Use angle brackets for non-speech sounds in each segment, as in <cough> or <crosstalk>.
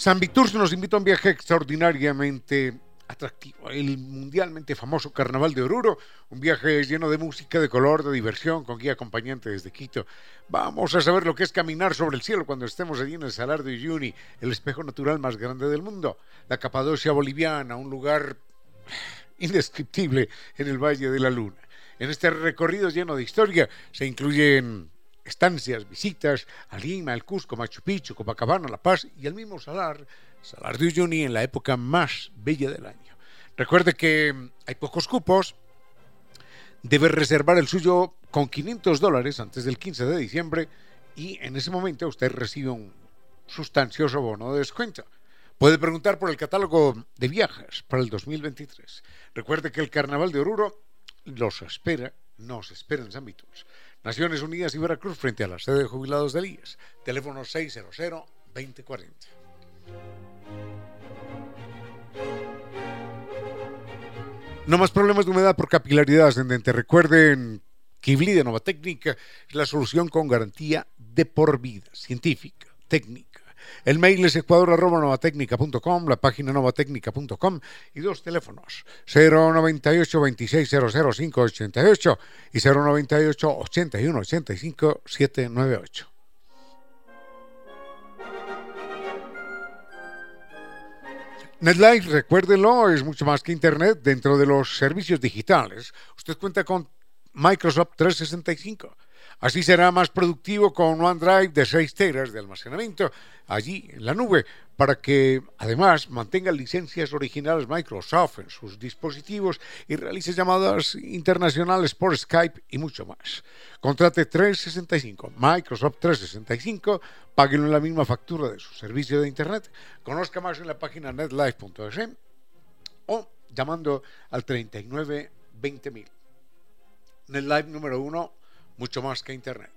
San Vitus nos invita a un viaje extraordinariamente atractivo, el mundialmente famoso Carnaval de Oruro, un viaje lleno de música, de color, de diversión, con guía acompañante desde Quito. Vamos a saber lo que es caminar sobre el cielo cuando estemos allí en el Salar de Uyuni, el espejo natural más grande del mundo, la Capadocia boliviana, un lugar indescriptible en el Valle de la Luna. En este recorrido lleno de historia se incluyen estancias, visitas a Lima, el Cusco, Machu Picchu, Copacabana, La Paz y el mismo Salar, Salar de Uyuni en la época más bella del año. Recuerde que hay pocos cupos, debe reservar el suyo con 500 dólares antes del 15 de diciembre y en ese momento usted recibe un sustancioso bono de descuento. Puede preguntar por el catálogo de viajes para el 2023. Recuerde que el Carnaval de Oruro los espera, nos espera en San Vituls. Naciones Unidas y Veracruz frente a la sede de jubilados del IES. Teléfono 600-2040. No más problemas de humedad por capilaridad ascendente. Recuerden, Kibli de Nova Técnica es la solución con garantía de por vida, científica, técnica el mail es ecuador.novatecnica.com, la página novatecnica.com y dos teléfonos, 098 2600 588 y 098 81 85 798. NetLife, recuérdenlo, es mucho más que Internet. Dentro de los servicios digitales, usted cuenta con Microsoft 365 Así será más productivo con OneDrive de 6 teras de almacenamiento allí en la nube para que además mantenga licencias originales Microsoft en sus dispositivos y realice llamadas internacionales por Skype y mucho más. Contrate 365, Microsoft 365, páguelo en la misma factura de su servicio de Internet, conozca más en la página netlife.es o llamando al 39 20000. NetLife número 1 mucho más que Internet.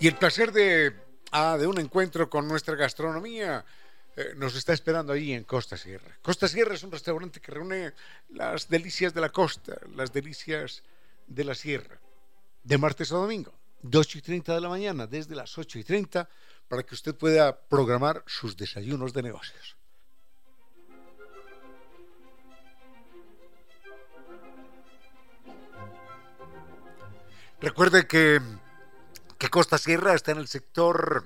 Y el placer de, ah, de un encuentro con nuestra gastronomía eh, nos está esperando allí en Costa Sierra. Costa Sierra es un restaurante que reúne las delicias de la costa, las delicias de la sierra, de martes a domingo, de 8 y 30 de la mañana, desde las 8 y 30, para que usted pueda programar sus desayunos de negocios. Recuerde que, que Costa Sierra está en el sector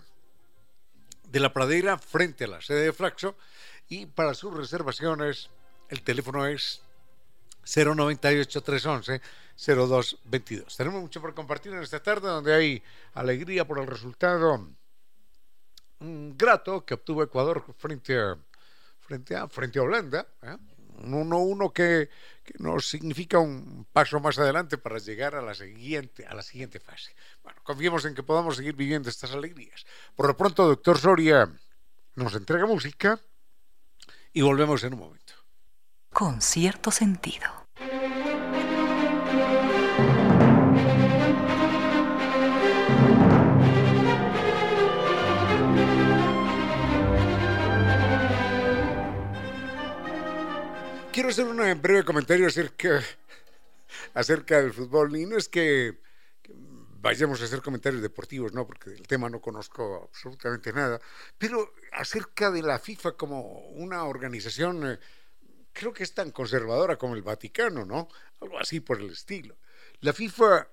de la pradera frente a la sede de Flaxo y para sus reservaciones el teléfono es 098 311 0222. Tenemos mucho por compartir en esta tarde donde hay alegría por el resultado grato que obtuvo Ecuador frente a, frente a, frente a Holanda. ¿eh? Un 1-1 que, nos significa un paso más adelante para llegar a la siguiente, a la siguiente fase. Bueno, confiemos en que podamos seguir viviendo estas alegrías. Por lo pronto, doctor Soria nos entrega música y volvemos en un momento. Con cierto sentido. Quiero hacer un breve comentario acerca, del fútbol. Y no es que, que vayamos a hacer comentarios deportivos, no, porque del tema no conozco absolutamente nada, pero acerca de la FIFA como una organización, eh, creo que es tan conservadora como el Vaticano, ¿no? Algo así por el estilo. La FIFA,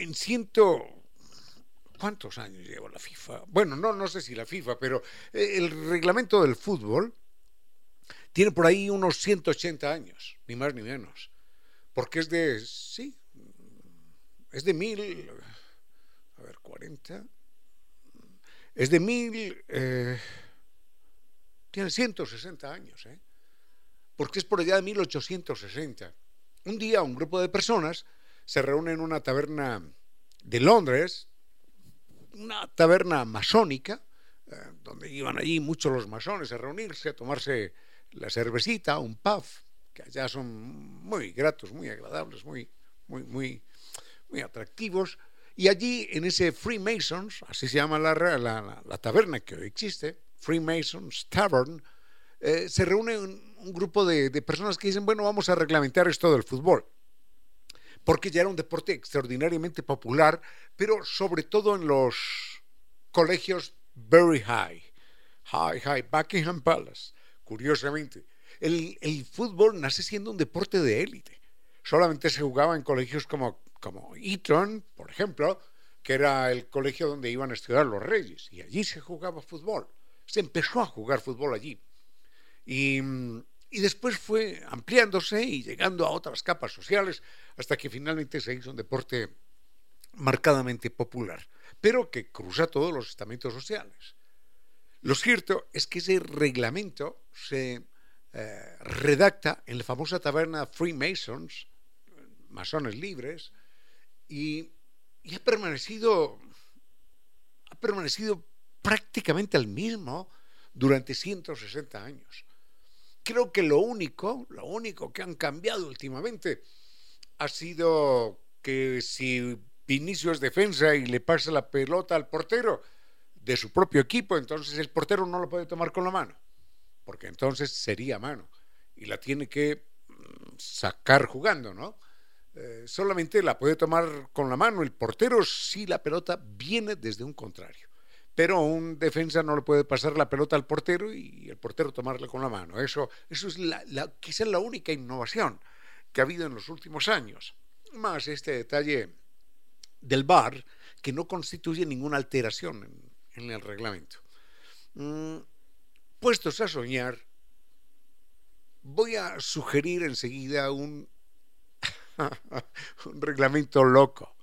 en ciento... ¿Cuántos años lleva la FIFA? Bueno, no, no sé si la FIFA, pero eh, el reglamento del fútbol tiene por ahí unos 180 años, ni más ni menos. Porque es de, sí, es de mil, a ver, 40, es de mil, eh, tiene 160 años, ¿eh? Porque es por allá de 1860. Un día un grupo de personas se reúne en una taberna de Londres, una taberna masónica, eh, donde iban allí muchos los masones a reunirse, a tomarse la cervecita, un puff, que allá son muy gratos, muy agradables, muy, muy, muy, muy atractivos. Y allí, en ese Freemasons, así se llama la, la, la taberna que hoy existe, Freemasons Tavern, eh, se reúne un, un grupo de, de, personas que dicen, bueno, vamos a reglamentar esto del fútbol. Porque ya era un deporte extraordinariamente popular, pero sobre todo en los colegios very high, high, high, Buckingham Palace, curiosamente. El, fútbol nace siendo un deporte de élite. Solamente se jugaba en colegios como, como Eton, por ejemplo, que era el colegio donde iban a estudiar los reyes, y allí se jugaba fútbol. Se empezó a jugar fútbol allí. Y, y después fue ampliándose y llegando a otras capas sociales hasta que finalmente se hizo un deporte marcadamente popular, pero que cruza todos los estamentos sociales. Lo cierto es que ese reglamento se eh, redacta en la famosa taberna Freemasons, masones libres, y, ha permanecido ha permanecido prácticamente el mismo durante 160 años. Creo que lo único, lo único que han cambiado últimamente ha sido que si Vinicio es defensa y le pasa la pelota al portero, de su propio equipo, entonces el portero no lo puede tomar con la mano, porque entonces sería mano y la tiene que mm, sacar jugando, ¿no? Eh, solamente la puede tomar con la mano el portero si la pelota viene desde un contrario. Pero un defensa no le puede pasar la pelota al portero y el portero tomarla con la mano. Eso, eso es la, la, quizá la única innovación que ha habido en los últimos años. Más este detalle del VAR, que no constituye ninguna alteración en, en el reglamento. Mm, puestos a soñar, voy a sugerir enseguida un, <laughs> un reglamento loco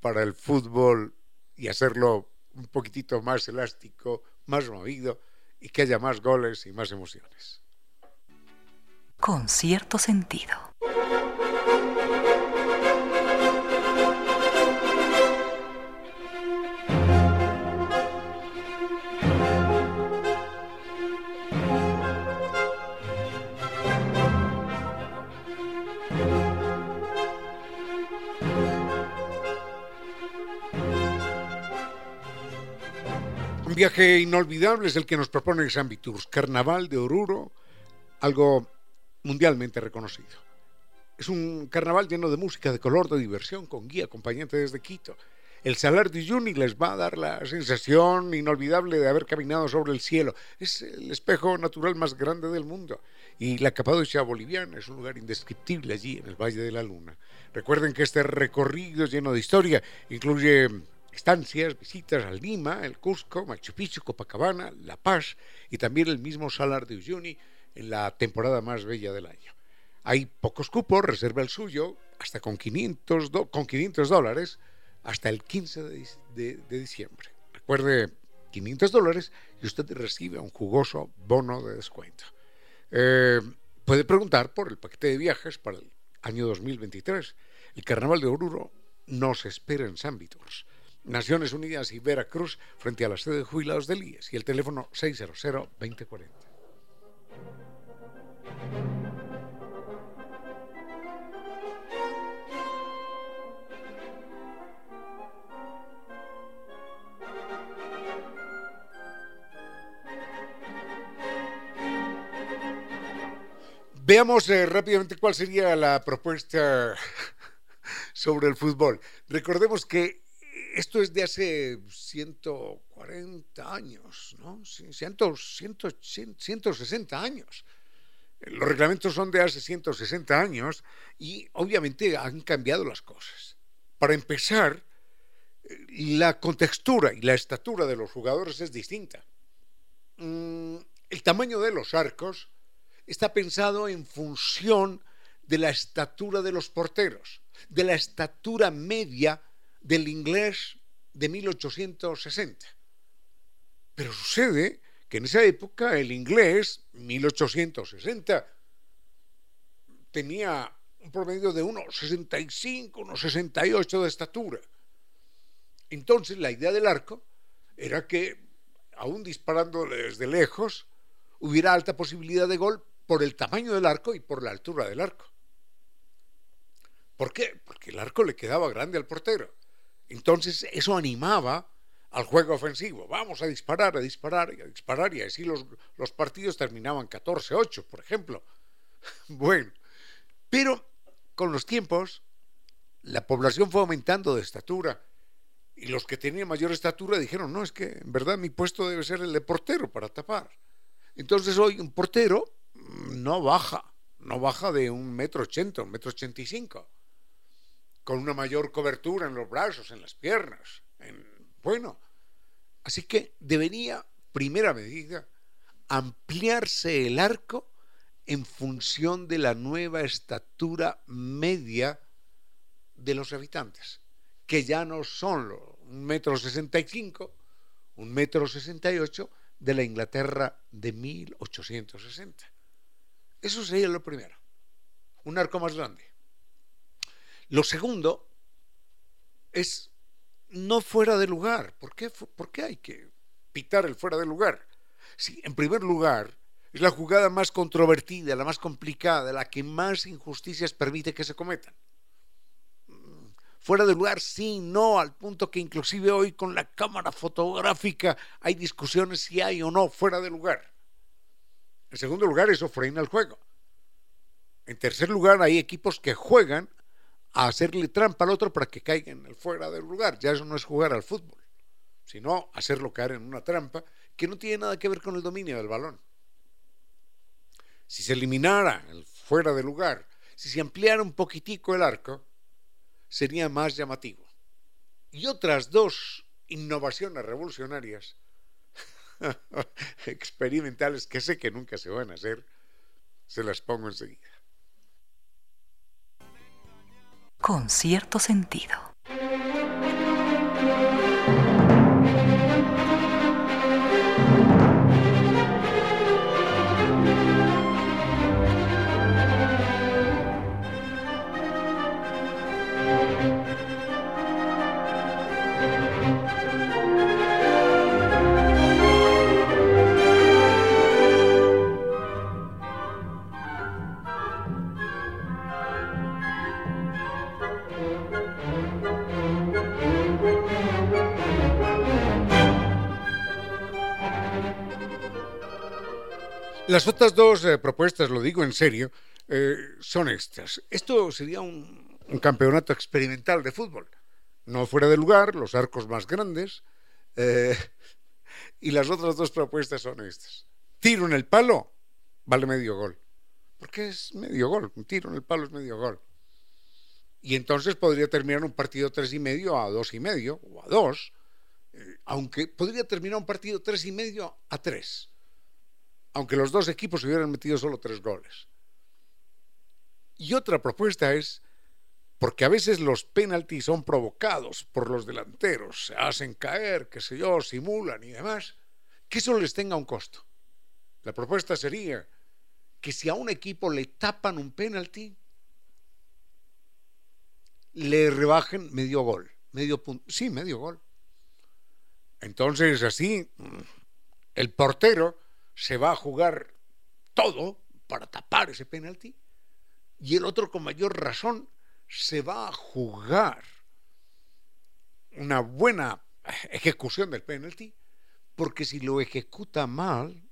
para el fútbol y hacerlo un poquitito más elástico, más movido y que haya más goles y más emociones. Con cierto sentido. Viaje inolvidable es el que nos propone Xambi Tours, Carnaval de Oruro, algo mundialmente reconocido. Es un carnaval lleno de música, de color, de diversión, con guía acompañante desde Quito. El Salar de Uyuni les va a dar la sensación inolvidable de haber caminado sobre el cielo. Es el espejo natural más grande del mundo. Y la Capadocia boliviana es un lugar indescriptible allí en el Valle de la Luna. Recuerden que este recorrido lleno de historia incluye estancias, visitas a Lima, el Cusco, Machu Picchu, Copacabana, La Paz y también el mismo Salar de Uyuni en la temporada más bella del año. Hay pocos cupos, reserva el suyo, hasta con 500, do, con 500 dólares, hasta el 15 de, diciembre. Recuerde 500 dólares y usted recibe un jugoso bono de descuento. Eh, puede preguntar por el paquete de viajes para el año 2023. El Carnaval de Oruro nos espera en San Vitors. Naciones Unidas y Veracruz frente a la sede de jubilados del IES y el teléfono 600-2040. Veamos eh, rápidamente cuál sería la propuesta <laughs> sobre el fútbol. Recordemos que esto es de hace 140 años, ¿no? 160 años. Los reglamentos son de hace 160 años y obviamente han cambiado las cosas. Para empezar, la contextura y la estatura de los jugadores es distinta. Mm, el tamaño de los arcos está pensado en función de la estatura de los porteros, de la estatura media del inglés de 1860. Pero sucede que en esa época el inglés, 1860, tenía un promedio de 1,65, 1,68 de estatura. Entonces la idea del arco era que, aún disparando desde lejos, hubiera alta posibilidad de gol por el tamaño del arco y por la altura del arco. ¿Por qué? Porque el arco le quedaba grande al portero. Entonces eso animaba al juego ofensivo. Vamos a disparar, a disparar a disparar y así los, los partidos terminaban 14-8, por ejemplo. <laughs> bueno, pero con los tiempos la población fue aumentando de estatura y los que tenían mayor estatura dijeron, no, es que en verdad mi puesto debe ser el de portero para tapar. Entonces hoy un portero no baja, no baja de un metro ochenta, un metro ochenta y cinco, con una mayor cobertura en los brazos, en las piernas. bueno, así que debería, primera medida, ampliarse el arco en función de la nueva estatura media de los habitantes, que ya no son los un metro sesenta y cinco, un metro sesenta y ocho de la Inglaterra de 1860. Eso sería lo primero, un arco más grande. Lo segundo es no fuera de lugar. ¿Por qué, ¿Por qué hay que pitar el fuera de lugar? Si, en primer lugar, es la jugada más controvertida, la más complicada, la que más injusticias permite que se cometan. Mm, fuera de lugar, sí, no, al punto que inclusive hoy con la cámara fotográfica hay discusiones si hay o no fuera de lugar. En segundo lugar, eso frena el juego. En tercer lugar, hay equipos que juegan a hacerle trampa al otro para que caiga en el fuera del lugar. Ya eso no es jugar al fútbol, sino hacerlo caer en una trampa que no tiene nada que ver con el dominio del balón. Si se eliminara el fuera de lugar, si se ampliara un poquitico el arco, sería más llamativo. Y otras dos innovaciones revolucionarias <laughs> experimentales que sé que nunca se van a hacer, se las pongo enseguida. Con cierto sentido. Las otras dos eh, propuestas, lo digo en serio, eh, son estas. Esto sería un, campeonato experimental de fútbol. No fuera de lugar, los arcos más grandes. Eh, <laughs> y las otras dos propuestas son estas. Tiro en el palo, vale medio gol. Porque es medio gol. Un tiro en el palo es medio gol. Y entonces podría terminar un partido tres y medio a dos y medio o a dos. aunque podría terminar un partido tres y medio a tres aunque los dos equipos hubieran metido solo tres goles. Y otra propuesta es porque a veces los penaltis son provocados por los delanteros, se hacen caer, qué sé yo, simulan y demás, que eso les tenga un costo. La propuesta sería que si a un equipo le tapan un penalti, le rebajen medio gol, medio punto, sí, medio gol. Entonces así el portero se va a jugar todo para tapar ese penalti y el otro con mayor razón se va a jugar una buena ejecución del penalti, porque si lo ejecuta mal,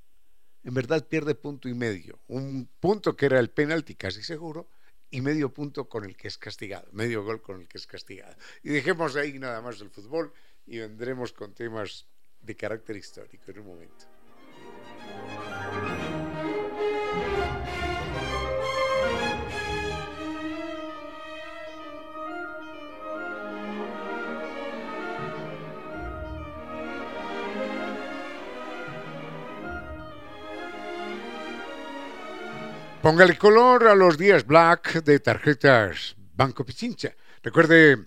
en verdad pierde punto y medio. Un punto que era el penalti casi seguro y medio punto con el que es castigado, medio gol con el que es castigado. Y dejemos ahí nada más el fútbol y vendremos con temas de carácter histórico en un momento. Póngale color a los días black de tarjetas Banco Pichincha. Recuerde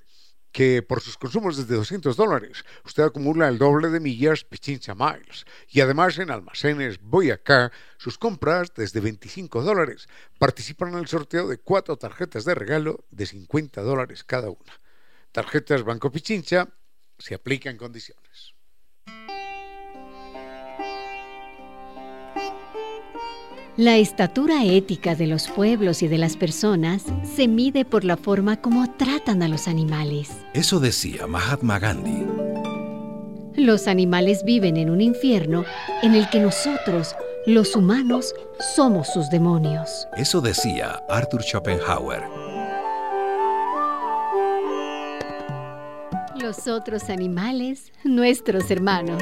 que por sus consumos desde 200 dólares usted acumula el doble de millas Pichincha Miles. Y además en almacenes Boyacá, sus compras desde 25 dólares participan en el sorteo de cuatro tarjetas de regalo de 50 dólares cada una. Tarjetas Banco Pichincha se aplica en condiciones. La estatura ética de los pueblos y de las personas se mide por la forma como tratan a los animales. Eso decía Mahatma Gandhi. Los animales viven en un infierno en el que nosotros, los humanos, somos sus demonios. Eso decía Arthur Schopenhauer. Los otros animales, nuestros hermanos.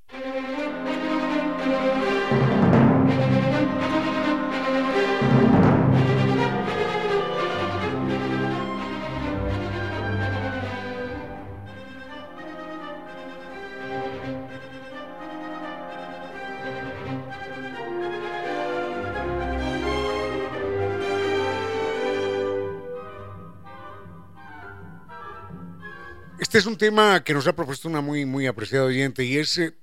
Este es un tema que nos ha propuesto una muy, muy apreciada oyente y es, eh,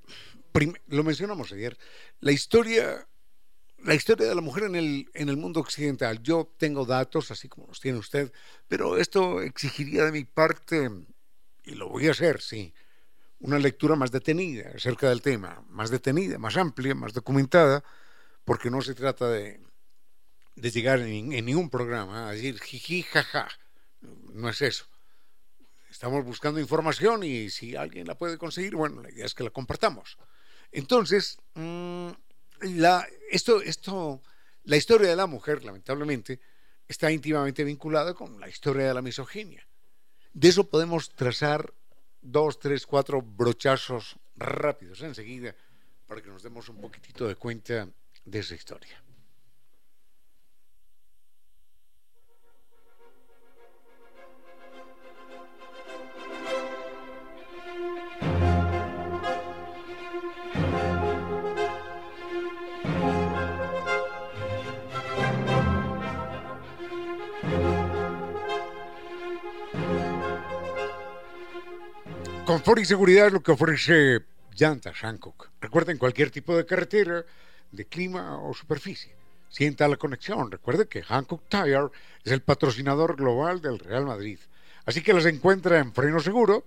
lo mencionamos ayer, la historia, la historia de la mujer en el, en el mundo occidental. Yo tengo datos, así como los tiene usted, pero esto exigiría de mi parte, y lo voy a hacer, sí, una lectura más detenida acerca del tema, más detenida, más amplia, más documentada, porque no se trata de, de llegar en, en ningún programa a decir jiji, jaja, no es eso Estamos buscando información y si alguien la puede conseguir, bueno, la idea es que la compartamos. Entonces, mm, la, esto, esto, la historia de la mujer, lamentablemente, está íntimamente vinculada con la historia de la misoginia. De eso podemos trazar dos, tres, cuatro brochazos rápidos enseguida para que nos demos un poquitito de cuenta de esa historia. Confort y seguridad es lo que ofrece Llantas Hancock. Recuerden cualquier tipo de carretera, de clima o superficie. Sienta la conexión. Recuerde que Hancock Tire es el patrocinador global del Real Madrid. Así que las encuentra en Freno Seguro,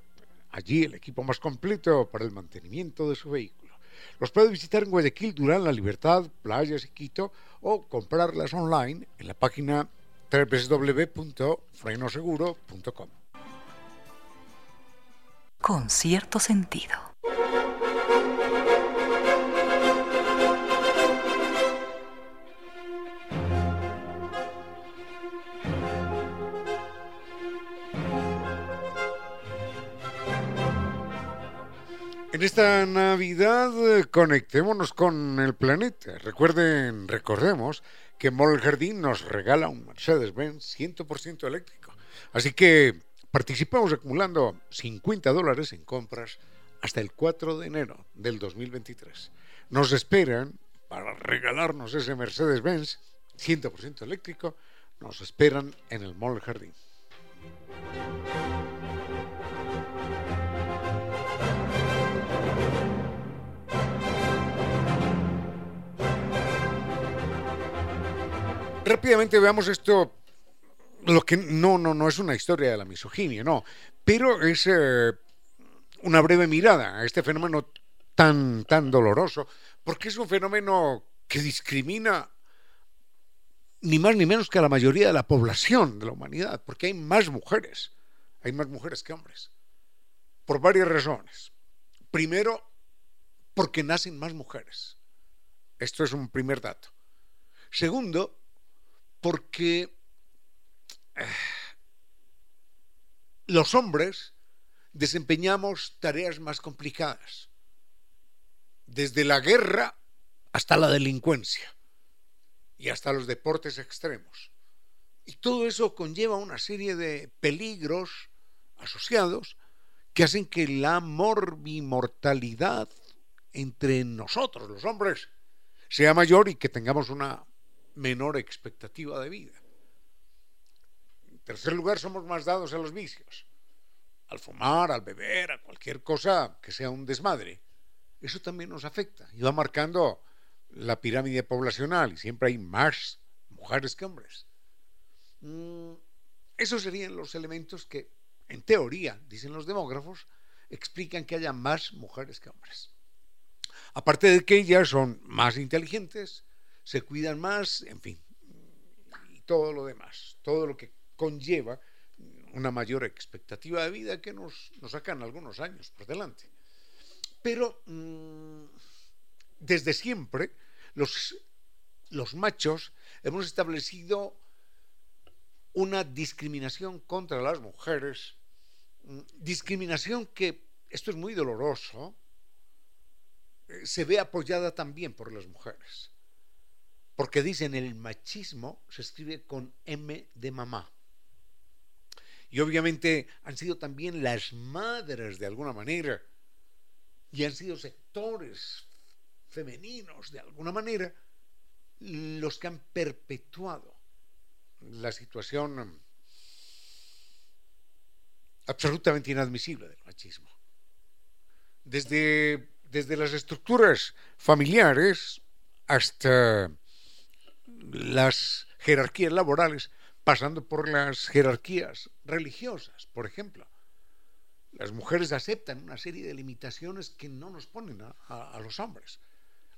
allí el equipo más completo para el mantenimiento de su vehículo. Los puede visitar en Guayaquil, Durán, La Libertad, Playas y Quito o comprarlas online en la página www.frenoseguro.com con cierto sentido. En esta Navidad eh, conectémonos con el planeta. Recuerden, recordemos que Mall Jardín nos regala un Mercedes-Benz 100% eléctrico. Así que Participamos acumulando 50 dólares en compras hasta el 4 de enero del 2023. nos esperan para regalarnos ese Mercedes-Benz 100% eléctrico, nos esperan en el Mall Jardín. Rápidamente veamos esto, lo que no, no, no es una historia de la misoginia, no, pero es eh, una breve mirada a este fenómeno tan, tan doloroso, porque es un fenómeno que discrimina ni más ni menos que a la mayoría de la población de la humanidad, porque hay más mujeres, hay más mujeres que hombres, por varias razones. Primero, porque nacen más mujeres. Esto es un primer dato. Segundo, porque <sighs> los hombres desempeñamos tareas más complicadas, desde la guerra hasta la delincuencia y hasta los deportes extremos. Y todo eso conlleva una serie de peligros asociados que hacen que la morbimortalidad entre nosotros, los hombres, sea mayor y que tengamos una menor expectativa de vida. Tercer lugar, somos más dados a los vicios, al fumar, al beber, a cualquier cosa que sea un desmadre. Eso también nos afecta y va marcando la pirámide poblacional y siempre hay más mujeres que hombres. Mm, esos serían los elementos que, en teoría, dicen los demógrafos, explican que haya más mujeres que hombres. Aparte de que ellas son más inteligentes, se cuidan más, en fin, y todo lo demás, todo lo que conlleva una mayor expectativa de vida que nos, sacan algunos años por delante. Pero mm, desde siempre los, los machos hemos establecido una discriminación contra las mujeres, mm, discriminación que, esto es muy doloroso, eh, se ve apoyada también por las mujeres. Porque dicen el machismo se escribe con M de mamá. Y obviamente han sido también las madres de alguna manera. Y han sido sectores femeninos de alguna manera los que han perpetuado la situación absolutamente inadmisible del machismo. Desde, desde las estructuras familiares hasta las jerarquías laborales, pasando por las jerarquías religiosas, por ejemplo. Las mujeres aceptan una serie de limitaciones que no nos ponen a, los hombres.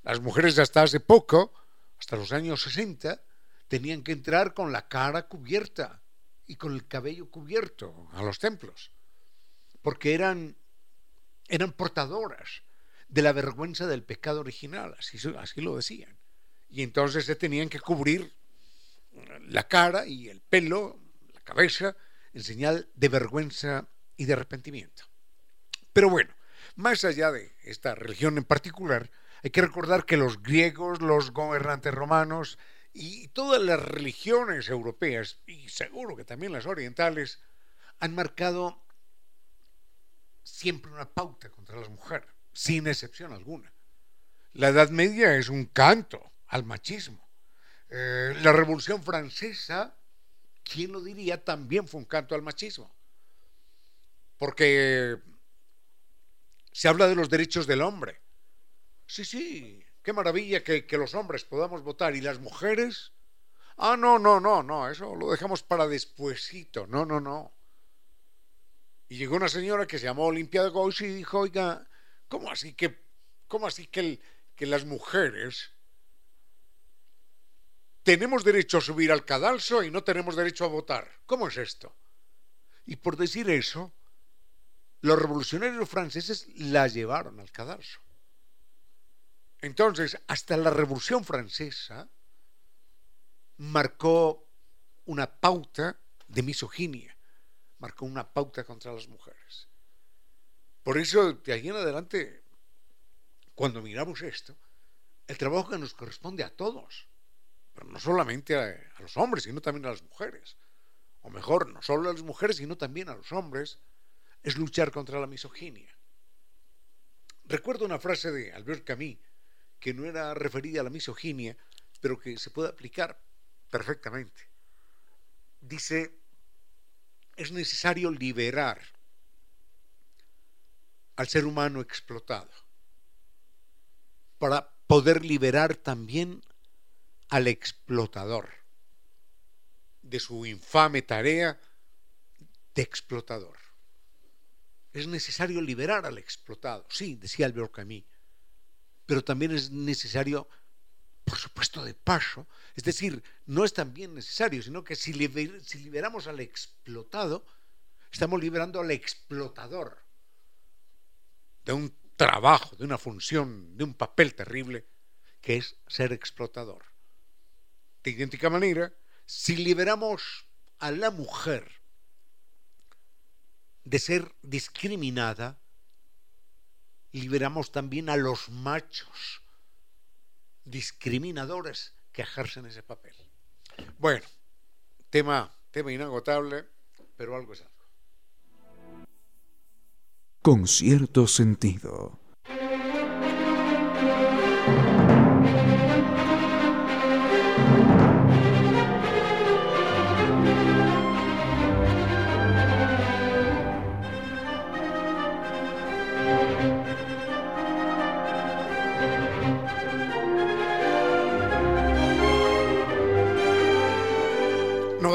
Las mujeres hasta hace poco, hasta los años 60, tenían que entrar con la cara cubierta y con el cabello cubierto a los templos, porque eran, eran portadoras de la vergüenza del pecado original, así, así lo decían y entonces se tenían que cubrir la cara y el pelo, la cabeza, en señal de vergüenza y de arrepentimiento. Pero bueno, más allá de esta religión en particular, hay que recordar que los griegos, los gobernantes romanos y todas las religiones europeas, y seguro que también las orientales, han marcado siempre una pauta contra las mujeres, sin excepción alguna. La Edad Media es un canto al machismo. Eh, la Revolución Francesa, ¿quién lo diría? También fue un canto al machismo. Porque se habla de los derechos del hombre. Sí, sí, qué maravilla que, los hombres podamos votar y las mujeres. Ah, no, no, no, no, eso lo dejamos para despuesito. No, no, no. Y llegó una señora que se llamó Olimpia de y dijo, oiga, ¿cómo así que, cómo así que, que las mujeres tenemos derecho a subir al cadalso y no tenemos derecho a votar. ¿Cómo es esto? Y por decir eso, los revolucionarios franceses la llevaron al cadalso. Entonces, hasta la Revolución Francesa marcó una pauta de misoginia, marcó una pauta contra las mujeres. Por eso, de ahí en adelante, cuando miramos esto, el trabajo que nos corresponde a todos pero no solamente a, los hombres, sino también a las mujeres. O mejor, no solo a las mujeres, sino también a los hombres, es luchar contra la misoginia. Recuerdo una frase de Albert Camus que no era referida a la misoginia, pero que se puede aplicar perfectamente. Dice, es necesario liberar al ser humano explotado para poder liberar también al explotador de su infame tarea de explotador. Es necesario liberar al explotado, sí, decía Albert Camus, pero también es necesario, por supuesto, de paso, es decir, no es también necesario, sino que si, si liberamos al explotado, estamos liberando al explotador de un trabajo, de una función, de un papel terrible, que es ser explotador. De idéntica manera, si liberamos a la mujer de ser discriminada, liberamos también a los machos discriminadores que ejercen ese papel. Bueno, tema, tema inagotable, pero algo es algo. Con cierto sentido.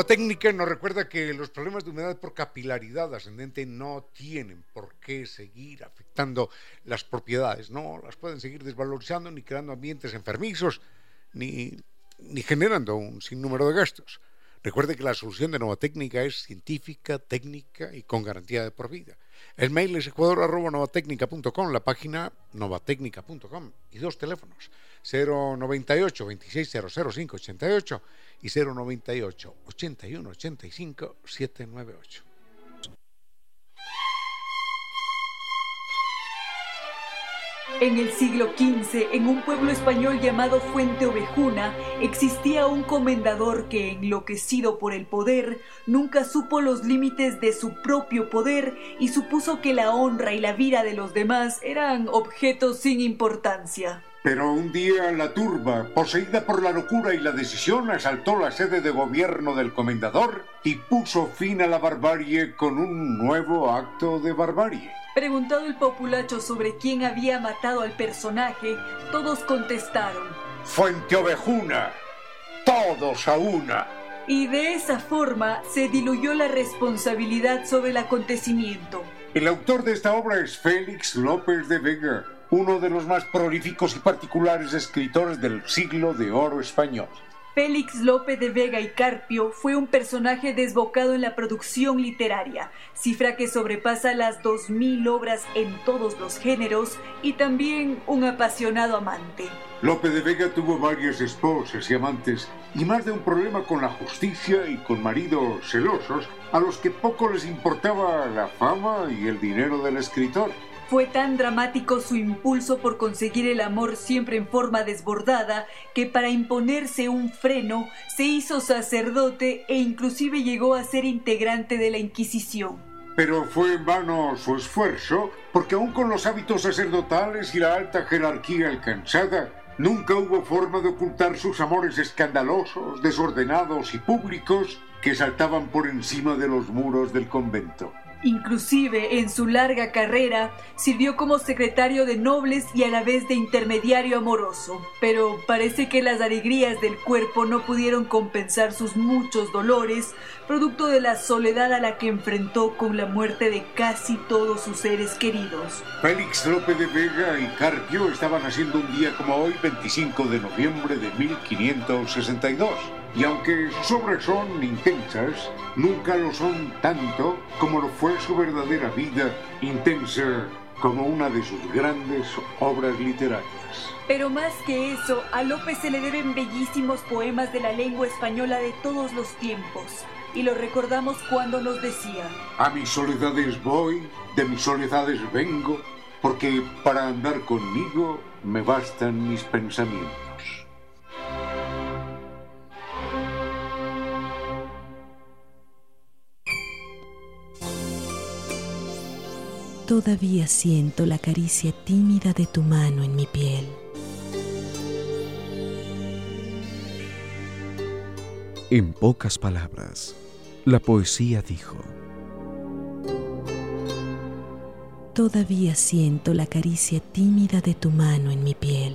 Técnica nos recuerda que los problemas de humedad por capilaridad ascendente no tienen por qué seguir afectando las propiedades, no las pueden seguir desvalorizando ni creando ambientes enfermizos ni, ni generando un sinnúmero de gastos. Recuerde que la solución de Nova Técnica es científica, técnica y con garantía de por vida. El mail es ecuador.novatecnica.com, la página novatecnica.com y dos teléfonos 098 26 588 y 098 81 85 798. En el siglo XV, en un pueblo español llamado Fuente Ovejuna, existía un comendador que, enloquecido por el poder, nunca supo los límites de su propio poder y supuso que la honra y la vida de los demás eran objetos sin importancia. Pero un día la turba, poseída por la locura y la decisión, asaltó la sede de gobierno del comendador y puso fin a la barbarie con un nuevo acto de barbarie. Preguntado el populacho sobre quién había matado al personaje, todos contestaron: Fuente Ovejuna, todos a una. Y de esa forma se diluyó la responsabilidad sobre el acontecimiento. El autor de esta obra es Félix López de Vega, uno de los más prolíficos y particulares escritores del siglo de oro español. Félix López de Vega y Carpio fue un personaje desbocado en la producción literaria, cifra que sobrepasa las 2.000 obras en todos los géneros y también un apasionado amante. López de Vega tuvo varias esposas y amantes y más de un problema con la justicia y con maridos celosos a los que poco les importaba la fama y el dinero del escritor. Fue tan dramático su impulso por conseguir el amor siempre en forma desbordada que para imponerse un freno se hizo sacerdote e inclusive llegó a ser integrante de la Inquisición. Pero fue en vano su esfuerzo, porque aún con los hábitos sacerdotales y la alta jerarquía alcanzada, nunca hubo forma de ocultar sus amores escandalosos, desordenados y públicos que saltaban por encima de los muros del convento. Inclusive en su larga carrera sirvió como secretario de nobles y a la vez de intermediario amoroso, pero parece que las alegrías del cuerpo no pudieron compensar sus muchos dolores, producto de la soledad a la que enfrentó con la muerte de casi todos sus seres queridos. Félix López de Vega y Carpio estaban haciendo un día como hoy, 25 de noviembre de 1562 y aunque sus obras son intensas, nunca lo son tanto como lo fue su verdadera vida, intensa como una de sus grandes obras literarias. Pero más que eso, a López se le deben bellísimos poemas de la lengua española de todos los tiempos. Y lo recordamos cuando nos decía, A mis soledades voy, de mis soledades vengo, porque para andar conmigo me bastan mis pensamientos. Todavía siento la caricia tímida de tu mano en mi piel. En pocas palabras, la poesía dijo, Todavía siento la caricia tímida de tu mano en mi piel.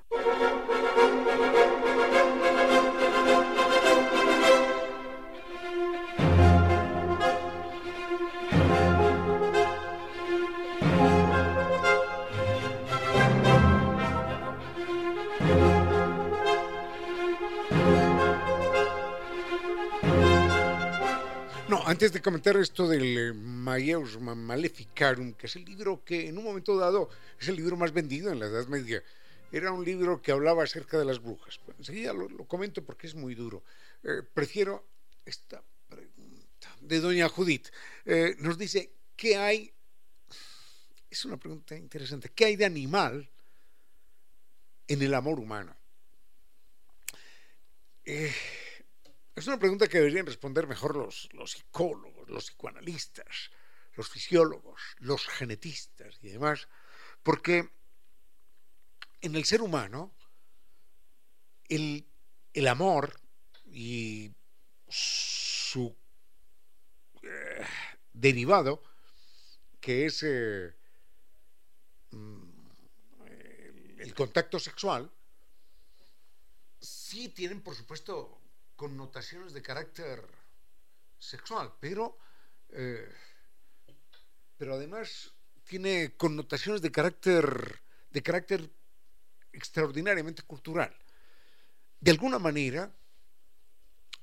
Antes de comentar esto del eh, Maieus Maleficarum, que es el libro que en un momento dado es el libro más vendido en la Edad Media, era un libro que hablaba acerca de las brujas. Enseguida lo, lo, comento porque es muy duro. Eh, prefiero esta pregunta de doña Judith. Eh, nos dice, ¿qué hay? Es una pregunta interesante. ¿Qué hay de animal en el amor humano? Eh, es una pregunta que deberían responder mejor los, los psicólogos, los psicoanalistas, los fisiólogos, los genetistas y demás, porque en el ser humano el, el amor y su eh, derivado, que es eh, el, el contacto sexual, sí tienen, por supuesto, connotaciones de carácter sexual, pero, eh, pero además tiene connotaciones de carácter, de carácter extraordinariamente cultural. De alguna manera,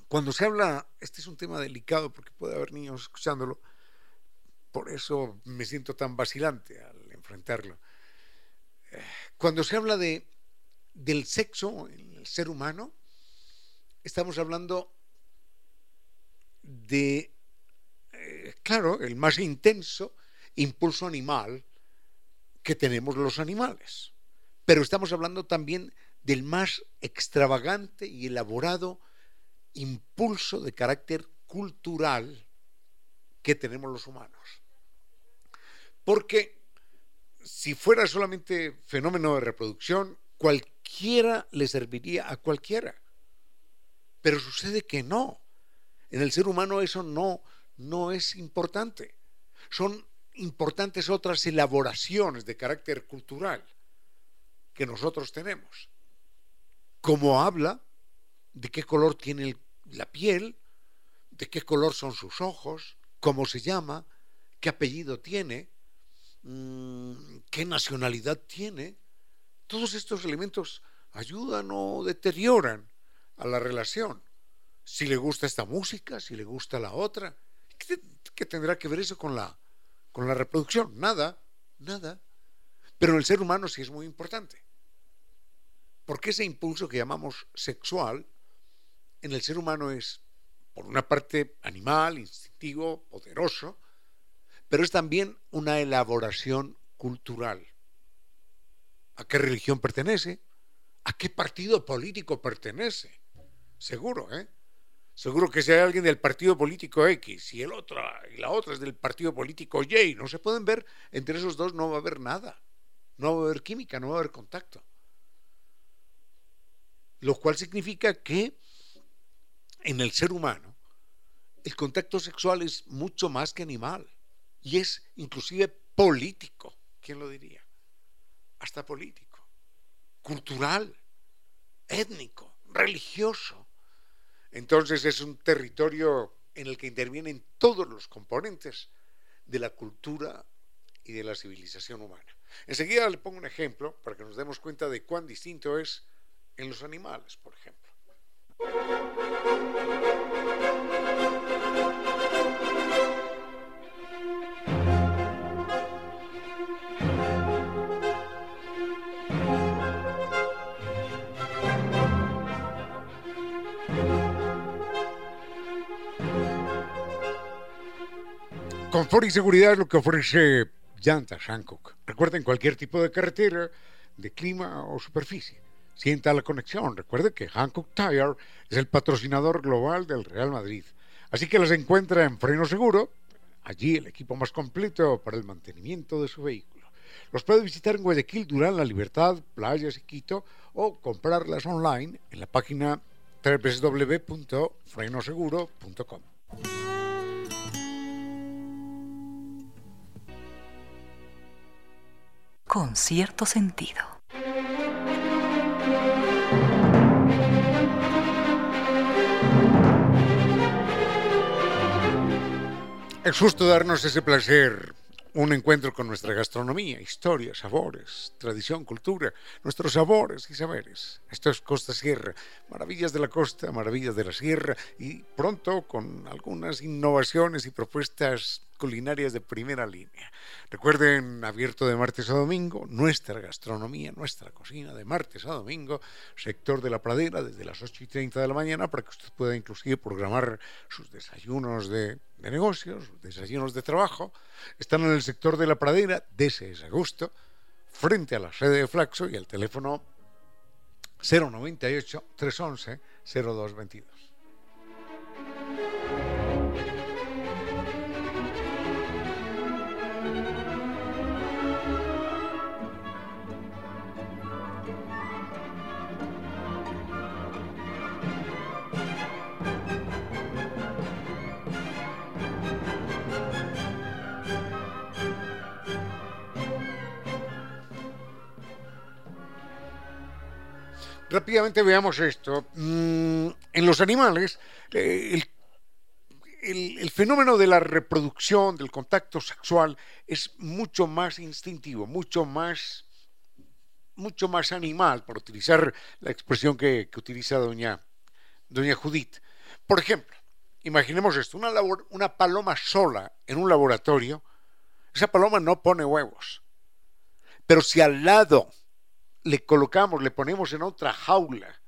cuando se habla, este es un tema delicado porque puede haber niños escuchándolo, por eso me siento tan vacilante al enfrentarlo. Cuando se habla de, del sexo en el ser humano, estamos hablando de, eh, claro, el más intenso impulso animal que tenemos los animales. Pero estamos hablando también del más extravagante y elaborado impulso de carácter cultural que tenemos los humanos. Porque si fuera solamente fenómeno de reproducción, cualquiera le serviría a cualquiera. Pero sucede que no. En el ser humano eso no, no es importante. Son importantes otras elaboraciones de carácter cultural que nosotros tenemos. Como habla de qué color tiene la piel, de qué color son sus ojos, cómo se llama, qué apellido tiene, mmm, qué nacionalidad tiene. Todos estos elementos ayudan o deterioran a la relación. Si le gusta esta música, si le gusta la otra. ¿Qué, tendrá que ver eso con la, con la reproducción? Nada, nada. Pero en el ser humano sí es muy importante. Porque ese impulso que llamamos sexual en el ser humano es, por una parte, animal, instintivo, poderoso, pero es también una elaboración cultural. ¿A qué religión pertenece? ¿A qué partido político pertenece? Seguro, ¿eh? Seguro que si hay alguien del partido político X y el otro y la otra es del partido político Y, no se pueden ver, entre esos dos no va a haber nada. No va a haber química, no va a haber contacto. Lo cual significa que en el ser humano el contacto sexual es mucho más que animal y es inclusive político. ¿Quién lo diría? Hasta político, cultural, étnico, religioso. Entonces es un territorio en el que intervienen todos los componentes de la cultura y de la civilización humana. Enseguida le pongo un ejemplo para que nos demos cuenta de cuán distinto es en los animales, por ejemplo. Confort y seguridad es lo que ofrece llantas Hancock. Recuerden cualquier tipo de carretera, de clima o superficie. sienta la conexión. Recuerde que Hancock Tire es el patrocinador global del Real Madrid. Así que las encuentra en Freno Seguro, allí el equipo más completo para el mantenimiento de su vehículo. Los puede visitar en Guayaquil, Durán, La Libertad, Playas y Quito o comprarlas online en la página www.frenoseguro.com. Con cierto sentido. Es justo darnos ese placer un encuentro con nuestra gastronomía, historia, sabores, tradición, cultura, nuestros sabores y saberes. Esto es Costa Sierra, maravillas de la costa, maravillas de la sierra y pronto con algunas innovaciones y propuestas culinarias de primera línea. Recuerden, abierto de martes a domingo, nuestra gastronomía, nuestra cocina de martes a domingo, sector de la pradera desde las 8 y 30 de la mañana para que usted pueda inclusive programar sus desayunos de, negocios, sus desayunos de trabajo. Están en el sector de la pradera, ese es a gusto, frente a la sede de Flaxo y al teléfono 098 311 0222. Rápidamente veamos esto. Mm, en los animales, eh, el, fenómeno de la reproducción, del contacto sexual, es mucho más instintivo, mucho más, mucho más animal, por utilizar la expresión que, que utiliza doña, doña Judith. Por ejemplo, imaginemos esto, una, labor- una paloma sola en un laboratorio, esa paloma no pone huevos. Pero si al lado le colocamos, le ponemos en otra jaula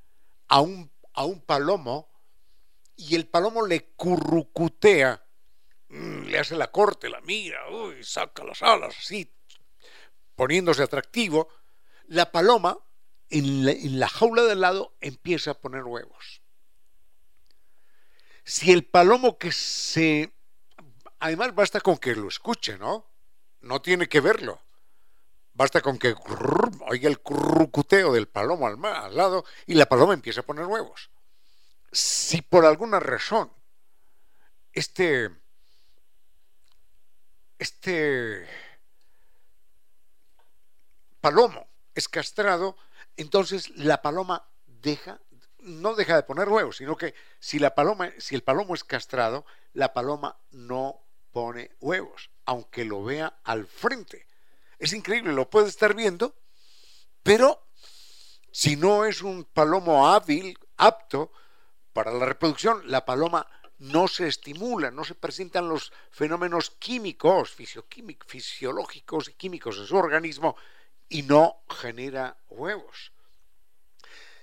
a un, a un palomo y el palomo le currucutea, mm, le hace la corte, la mira, uy, saca las alas así, poniéndose atractivo, la paloma en la, en la jaula de al lado empieza a poner huevos. Si el palomo que se... Además basta con que lo escuche, ¿no? No tiene que verlo. Basta con que oiga el currucuteo del palomo al, al lado y la paloma empieza a poner huevos. Si por alguna razón este este palomo es castrado, entonces la paloma deja no deja de poner huevos, sino que si la paloma si el palomo es castrado, la paloma no pone huevos, aunque lo vea al frente. Es increíble, lo puede estar viendo, pero si no es un palomo hábil, apto para la reproducción, la paloma no se estimula, no se presentan los fenómenos químicos, fisiológicos y químicos en su organismo y no genera huevos.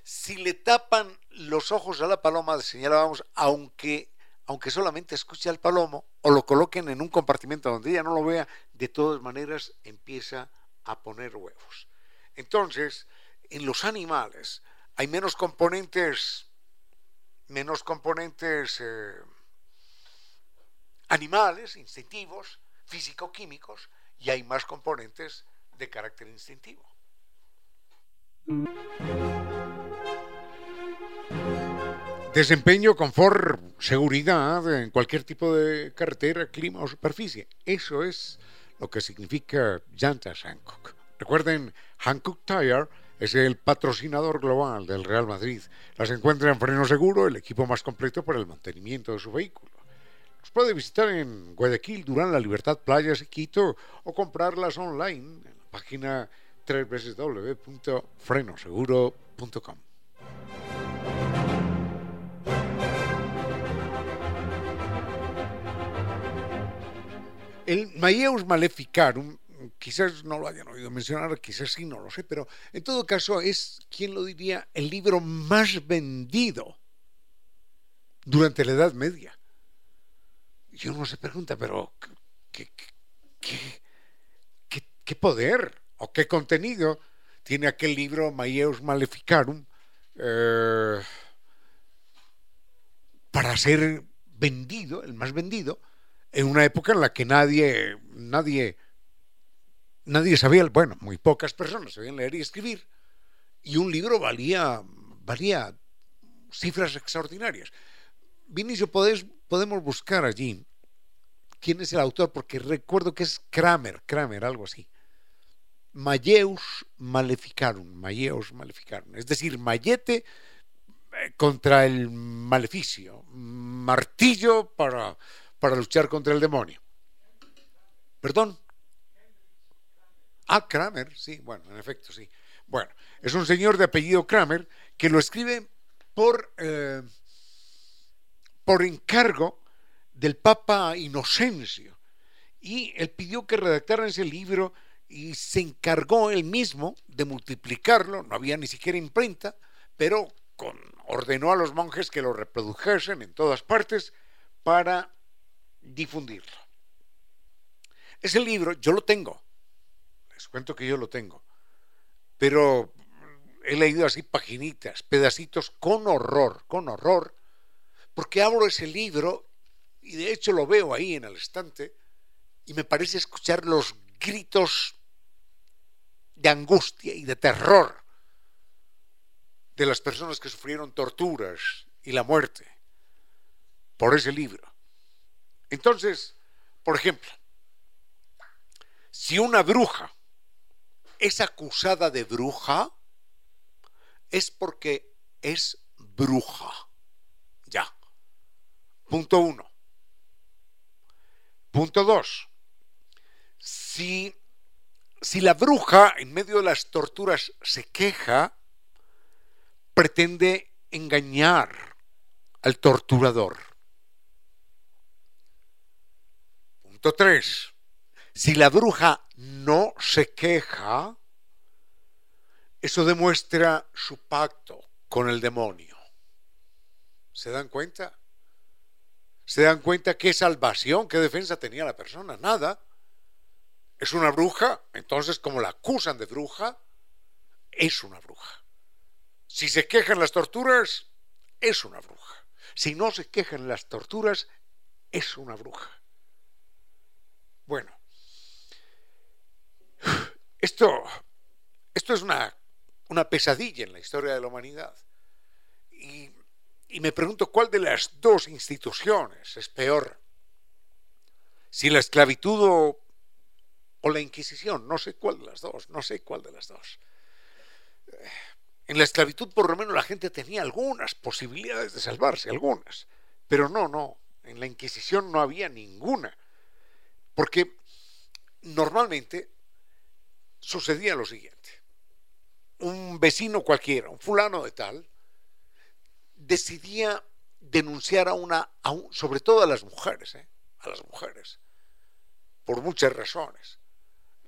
Si le tapan los ojos a la paloma, señalábamos, aunque, aunque solamente escuche al palomo o lo coloquen en un compartimento donde ella no lo vea, de todas maneras empieza a poner huevos. Entonces, en los animales hay menos componentes, menos componentes eh, animales, instintivos, físico-químicos, y hay más componentes de carácter instintivo. Desempeño, confort, seguridad en cualquier tipo de carretera, clima o superficie. Eso es lo que significa llantas Hankook. Recuerden, Hankook Tire es el patrocinador global del Real Madrid. Las encuentra en Freno Seguro, el equipo más completo para el mantenimiento de su vehículo. Los puede visitar en Guayaquil, Durán, La Libertad, Playas y Quito o comprarlas online en la página www.frenoseguro.com. El Maieus Maleficarum, quizás no lo hayan oído mencionar, quizás sí, no lo sé, pero en todo caso es, ¿quién lo diría?, el libro más vendido durante la Edad Media. Y uno se pregunta, pero ¿qué, poder o qué contenido tiene aquel libro Maieus Maleficarum eh, para ser vendido, el más vendido, en una época en la que nadie, nadie, nadie sabía, bueno, muy pocas personas sabían leer y escribir, y un libro valía, valía cifras extraordinarias. Vinicio, podés, podemos buscar allí quién es el autor, porque recuerdo que es Kramer, Kramer, algo así. Mayeus Maleficarum, Mayeus Maleficarum, es decir, Mayete eh, contra el maleficio, martillo para, para luchar contra el demonio. ¿Perdón? Ah, Kramer, sí, bueno, en efecto, sí. Bueno, es un señor de apellido Kramer que lo escribe por, eh, por encargo del Papa Inocencio. Y él pidió que redactaran ese libro y se encargó él mismo de multiplicarlo, no había ni siquiera imprenta, pero ordenó a los monjes que lo reprodujesen en todas partes para difundirlo. Ese libro yo lo tengo, les cuento que yo lo tengo, pero he leído así paginitas, pedacitos con horror, con horror, porque abro ese libro y de hecho lo veo ahí en el estante y me parece escuchar los gritos de angustia y de terror de las personas que sufrieron torturas y la muerte por ese libro. Entonces, por ejemplo, si una bruja es acusada de bruja, es porque es bruja. Ya. Punto uno. Punto dos. Si, si la bruja en medio de las torturas se queja, pretende engañar al torturador. Punto tres. Si la bruja no se queja, eso demuestra su pacto con el demonio. ¿Se dan cuenta? ¿Se dan cuenta qué salvación, qué defensa tenía la persona? Nada. Es una bruja, entonces como la acusan de bruja, es una bruja. Si se quejan las torturas, es una bruja. Si no se quejan las torturas, es una bruja. Bueno, esto, esto es una una pesadilla en la historia de la humanidad. Y, me pregunto cuál de las dos instituciones es peor. Si la esclavitud o, o la Inquisición, no sé cuál de las dos, no sé cuál de las dos. En la esclavitud por lo menos la gente tenía algunas posibilidades de salvarse, algunas. Pero no, no, en la Inquisición no había ninguna. Porque normalmente sucedía lo siguiente un vecino cualquiera, un fulano de tal, decidía denunciar a una, sobre todo a las mujeres, ¿eh? a las mujeres, por muchas razones.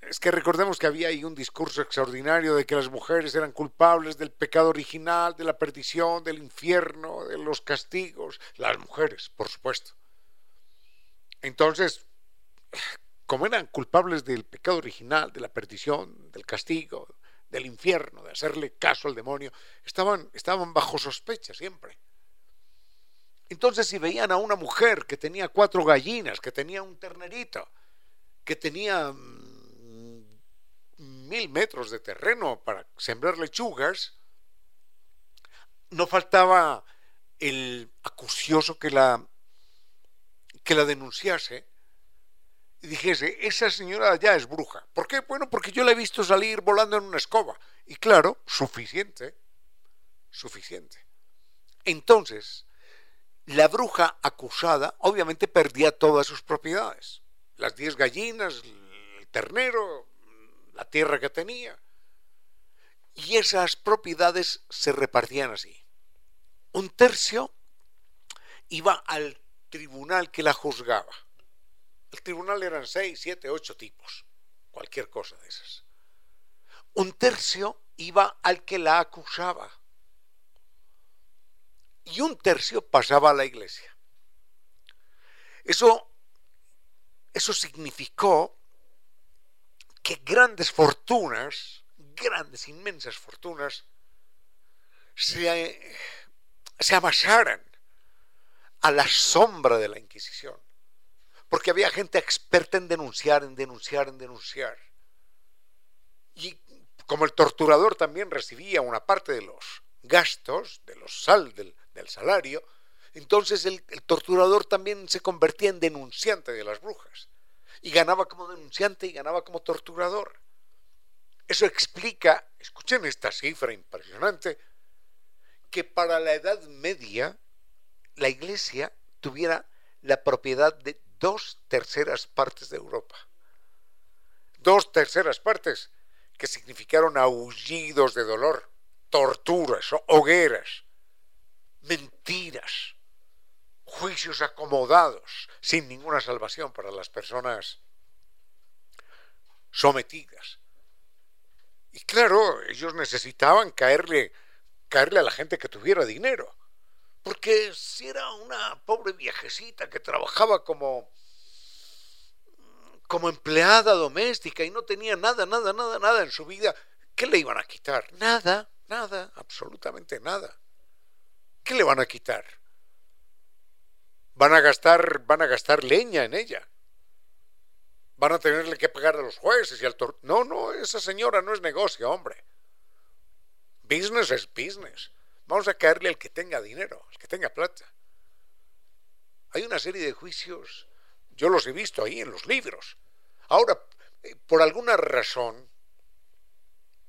Es que recordemos que había ahí un discurso extraordinario de que las mujeres eran culpables del pecado original, de la perdición, del infierno, de los castigos. Las mujeres, por supuesto. Entonces, como eran culpables del pecado original, de la perdición, del castigo, del infierno, de hacerle caso al demonio, estaban, estaban bajo sospecha siempre. Entonces si veían a una mujer que tenía cuatro gallinas, que tenía un ternerito, que tenía mm, mil metros de terreno para sembrar lechugas, no faltaba el acucioso que la, que la denunciase y dijese, esa señora ya es bruja. ¿Por qué? Bueno, porque yo la he visto salir volando en una escoba. Y claro, suficiente, suficiente. Entonces, la bruja acusada obviamente perdía todas sus propiedades. Las diez gallinas, el ternero, la tierra que tenía. Y esas propiedades se repartían así. Un tercio iba al tribunal que la juzgaba el tribunal eran seis, siete, ocho tipos, cualquier cosa de esas. Un tercio iba al que la acusaba y un tercio pasaba a la iglesia. Eso, eso significó que grandes fortunas, grandes, inmensas fortunas se, se amasaran a la sombra de la Inquisición. Porque había gente experta en denunciar, en denunciar, en denunciar. Y como el torturador también recibía una parte de los gastos, de los sal, del, salario, entonces el, el torturador también se convertía en denunciante de las brujas. Y ganaba como denunciante y ganaba como torturador. Eso explica, escuchen esta cifra impresionante, que para la Edad Media la Iglesia tuviera la propiedad de dos terceras partes de Europa. Dos terceras partes que significaron aullidos de dolor, torturas, hogueras, mentiras, juicios acomodados, sin ninguna salvación para las personas sometidas. Y claro, ellos necesitaban caerle, caerle a la gente que tuviera dinero. Porque si era una pobre viejecita que trabajaba como, como empleada doméstica y no tenía nada, nada, nada, nada en su vida, ¿qué le iban a quitar? Nada, nada, absolutamente nada. ¿Qué le van a quitar? Van a gastar, van a gastar leña en ella. Van a tenerle que pagar a los jueces y al tor No, no, esa señora no es negocio, hombre. Business es business. Vamos a caerle al que tenga dinero, al que tenga plata. Hay una serie de juicios, yo los he visto ahí en los libros. Ahora, eh, por alguna razón,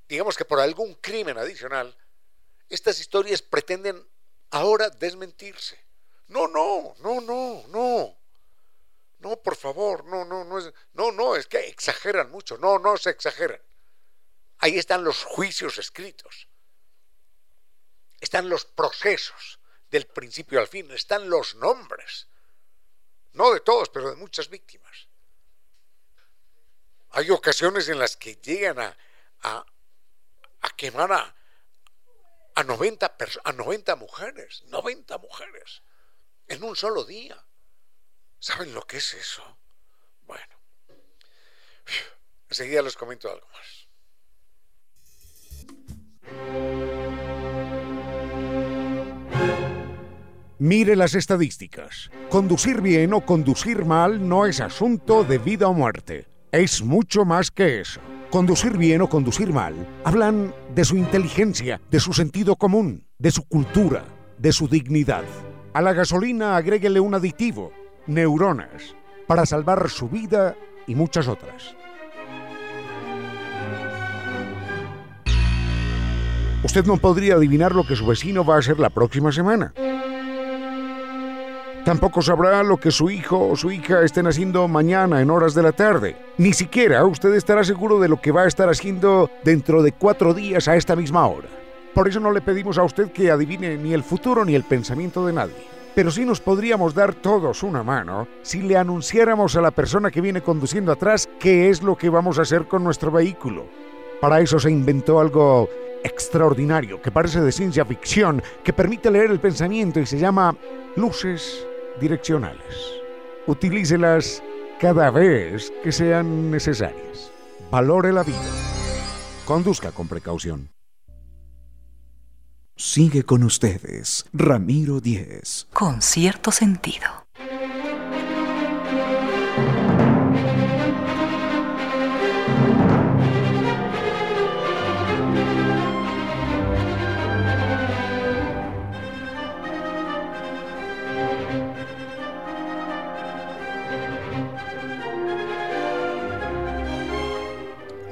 digamos que por algún crimen adicional, estas historias pretenden ahora desmentirse. No, no, no, no, no. No, por favor, no, no, no es, no, no, es que exageran mucho. No, no se exageran. Ahí están los juicios escritos están los procesos del principio al fin, están los nombres, no de todos, pero de muchas víctimas. Hay ocasiones en las que llegan a, a, quemar a, a, 90 a 90 mujeres, 90 mujeres, en un solo día. ¿Saben lo que es eso? Bueno, enseguida les comento algo más. Mire las estadísticas. Conducir bien o conducir mal no es asunto de vida o muerte. Es mucho más que eso. Conducir bien o conducir mal hablan de su inteligencia, de su sentido común, de su cultura, de su dignidad. A la gasolina agréguele un aditivo, neuronas, para salvar su vida y muchas otras. Usted no podría adivinar lo que su vecino va a hacer la próxima semana. Tampoco sabrá lo que su hijo o su hija estén haciendo mañana en horas de la tarde. Ni siquiera usted estará seguro de lo que va a estar haciendo dentro de cuatro días a esta misma hora. Por eso no le pedimos a usted que adivine ni el futuro ni el pensamiento de nadie. Pero sí nos podríamos dar todos una mano si le anunciáramos a la persona que viene conduciendo atrás qué es lo que vamos a hacer con nuestro vehículo. Para eso se inventó algo extraordinario que parece de ciencia ficción, que permite leer el pensamiento y se llama luces direccionales. Utilícelas cada vez que sean necesarias. Valore la vida. Conduzca con precaución. Sigue con ustedes, Ramiro Díez. Con cierto sentido.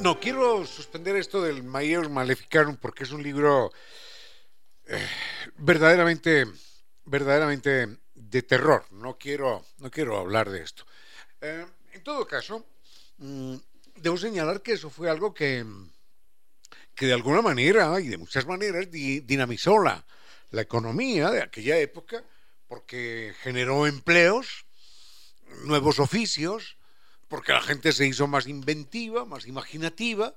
No, quiero suspender esto del Maior Maleficarum porque es un libro eh, verdaderamente, verdaderamente de terror. No quiero, no quiero hablar de esto. Eh, en todo caso, mm, debo señalar que eso fue algo que, que de alguna manera y de muchas maneras dinamizó la, la economía de aquella época porque generó empleos, nuevos oficios, porque la gente se hizo más inventiva, más imaginativa,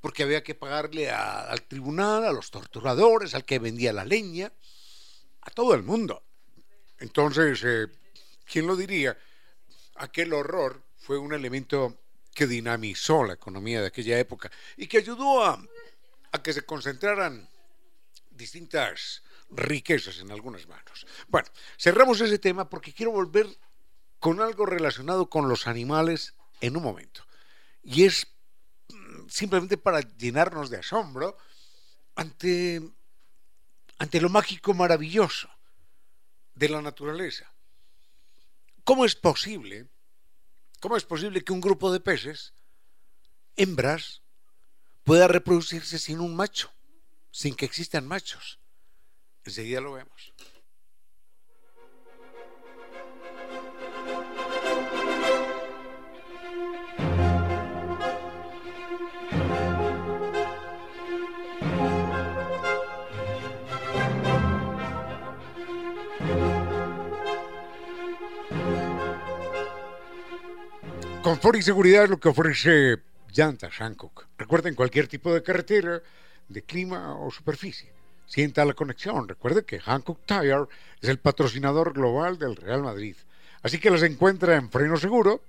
porque había que pagarle al tribunal, a los torturadores, al que vendía la leña, a todo el mundo. Entonces, eh, ¿quién lo diría? Aquel horror fue un elemento que dinamizó la economía de aquella época y que ayudó a, a que se concentraran distintas riquezas en algunas manos. Bueno, cerramos ese tema porque quiero volver con algo relacionado con los animales en un momento. Y es mm, simplemente para llenarnos de asombro ante, ante lo mágico maravilloso de la naturaleza. ¿Cómo es posible? ¿Cómo es posible que un grupo de peces, hembras, pueda reproducirse sin un macho, sin que existan machos? Enseguida lo vemos. Confort y seguridad es lo que ofrece Llantas Hancock. Recuerden cualquier tipo de carretera, de clima o superficie. Sienta la conexión. Recuerde que Hancock Tire es el patrocinador global del Real Madrid. Así que las encuentra en Freno Seguro,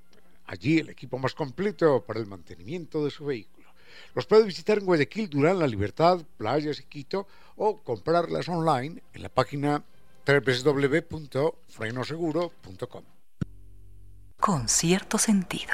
allí el equipo más completo para el mantenimiento de su vehículo. Los puede visitar en Guayaquil, Durán, La Libertad, Playas y Quito o comprarlas online en la página www.frenoseguro.com. Con cierto sentido.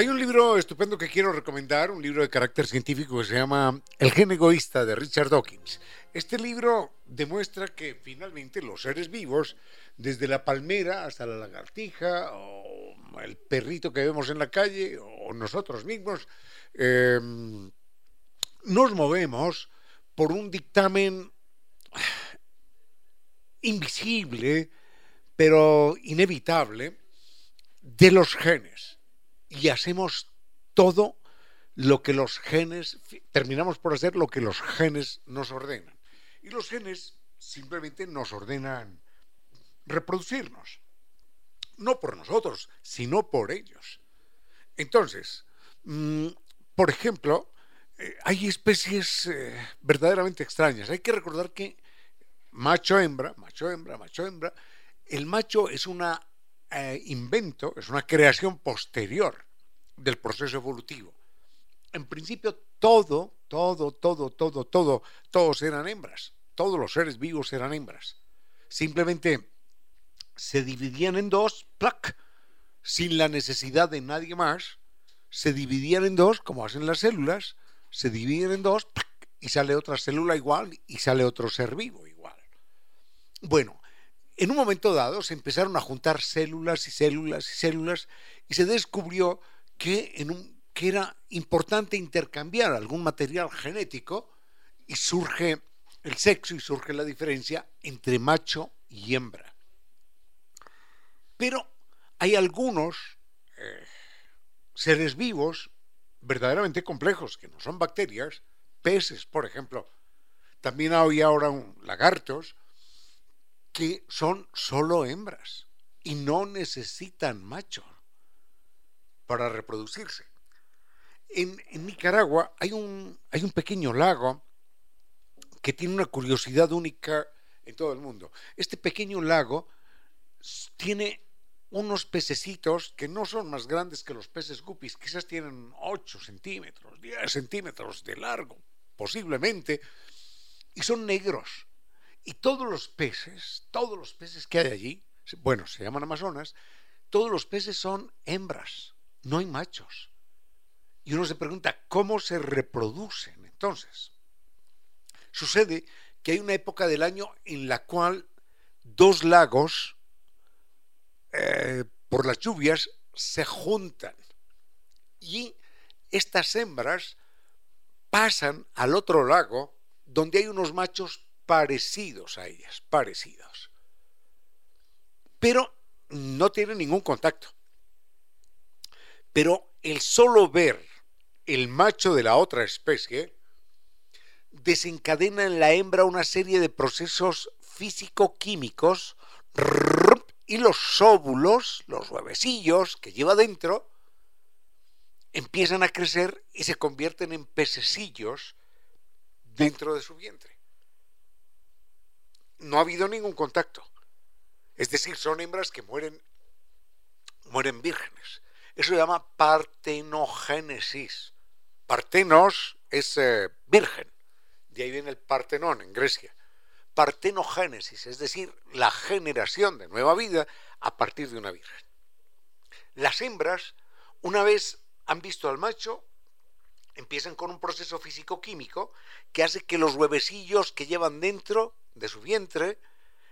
Hay un libro estupendo que quiero recomendar, un libro de carácter científico que se llama El gen egoísta de Richard Dawkins. Este libro demuestra que finalmente los seres vivos, desde la palmera hasta la lagartija, o el perrito que vemos en la calle, o nosotros mismos, eh, nos movemos por un dictamen invisible, pero inevitable, de los genes y hacemos todo lo que los genes, terminamos por hacer lo que los genes nos ordenan. Y los genes simplemente nos ordenan reproducirnos. No por nosotros, sino por ellos. Entonces, mm, por ejemplo, eh, hay especies eh, verdaderamente extrañas. Hay que recordar que macho-hembra, macho-hembra, macho-hembra, el macho es una eh, invento, es una creación posterior del proceso evolutivo. En principio, todo, todo, todo, todo, todo, todos eran hembras. Todos los seres vivos eran hembras. Simplemente se dividían en dos, sin la necesidad de nadie más. Se dividían en dos, como hacen las células, se dividen en dos y sale otra célula igual y sale otro ser vivo igual. Bueno, en un momento dado se empezaron a juntar células y células y células y se descubrió que, un, era importante intercambiar algún material genético y surge el sexo y surge la diferencia entre macho y hembra. Pero hay algunos eh, seres vivos verdaderamente complejos, que no son bacterias, peces, por ejemplo. También hay ahora lagartos, que son solo hembras y no necesitan machos para reproducirse. En, Nicaragua hay un, hay un pequeño lago que tiene una curiosidad única en todo el mundo. Este pequeño lago tiene unos pececitos que no son más grandes que los peces guppies, quizás tienen 8 centímetros, 10 centímetros de largo, posiblemente, y son negros. Y todos los peces, todos los peces que hay allí, bueno, se llaman amazonas, todos los peces son hembras, no hay machos. Y uno se pregunta, ¿cómo se reproducen entonces? Sucede que hay una época del año en la cual dos lagos, eh, por las lluvias, se juntan. Y estas hembras pasan al otro lago donde hay unos machos parecidos a ellas, parecidos. Pero no tienen ningún contacto. Pero el solo ver el macho de la otra especie desencadena en la hembra una serie de procesos físico-químicos y los óvulos, los huevecillos que lleva dentro, empiezan a crecer y se convierten en pececillos dentro de su vientre. No ha habido ningún contacto. Es decir, son hembras que mueren, mueren vírgenes. Eso se llama partenogénesis. Partenos es eh, virgen. De ahí viene el Partenón en Grecia. Partenogénesis, es decir, la generación de nueva vida a partir de una virgen. Las hembras, una vez han visto al macho, empiezan con un proceso físico-químico que hace que los huevecillos que llevan dentro de su vientre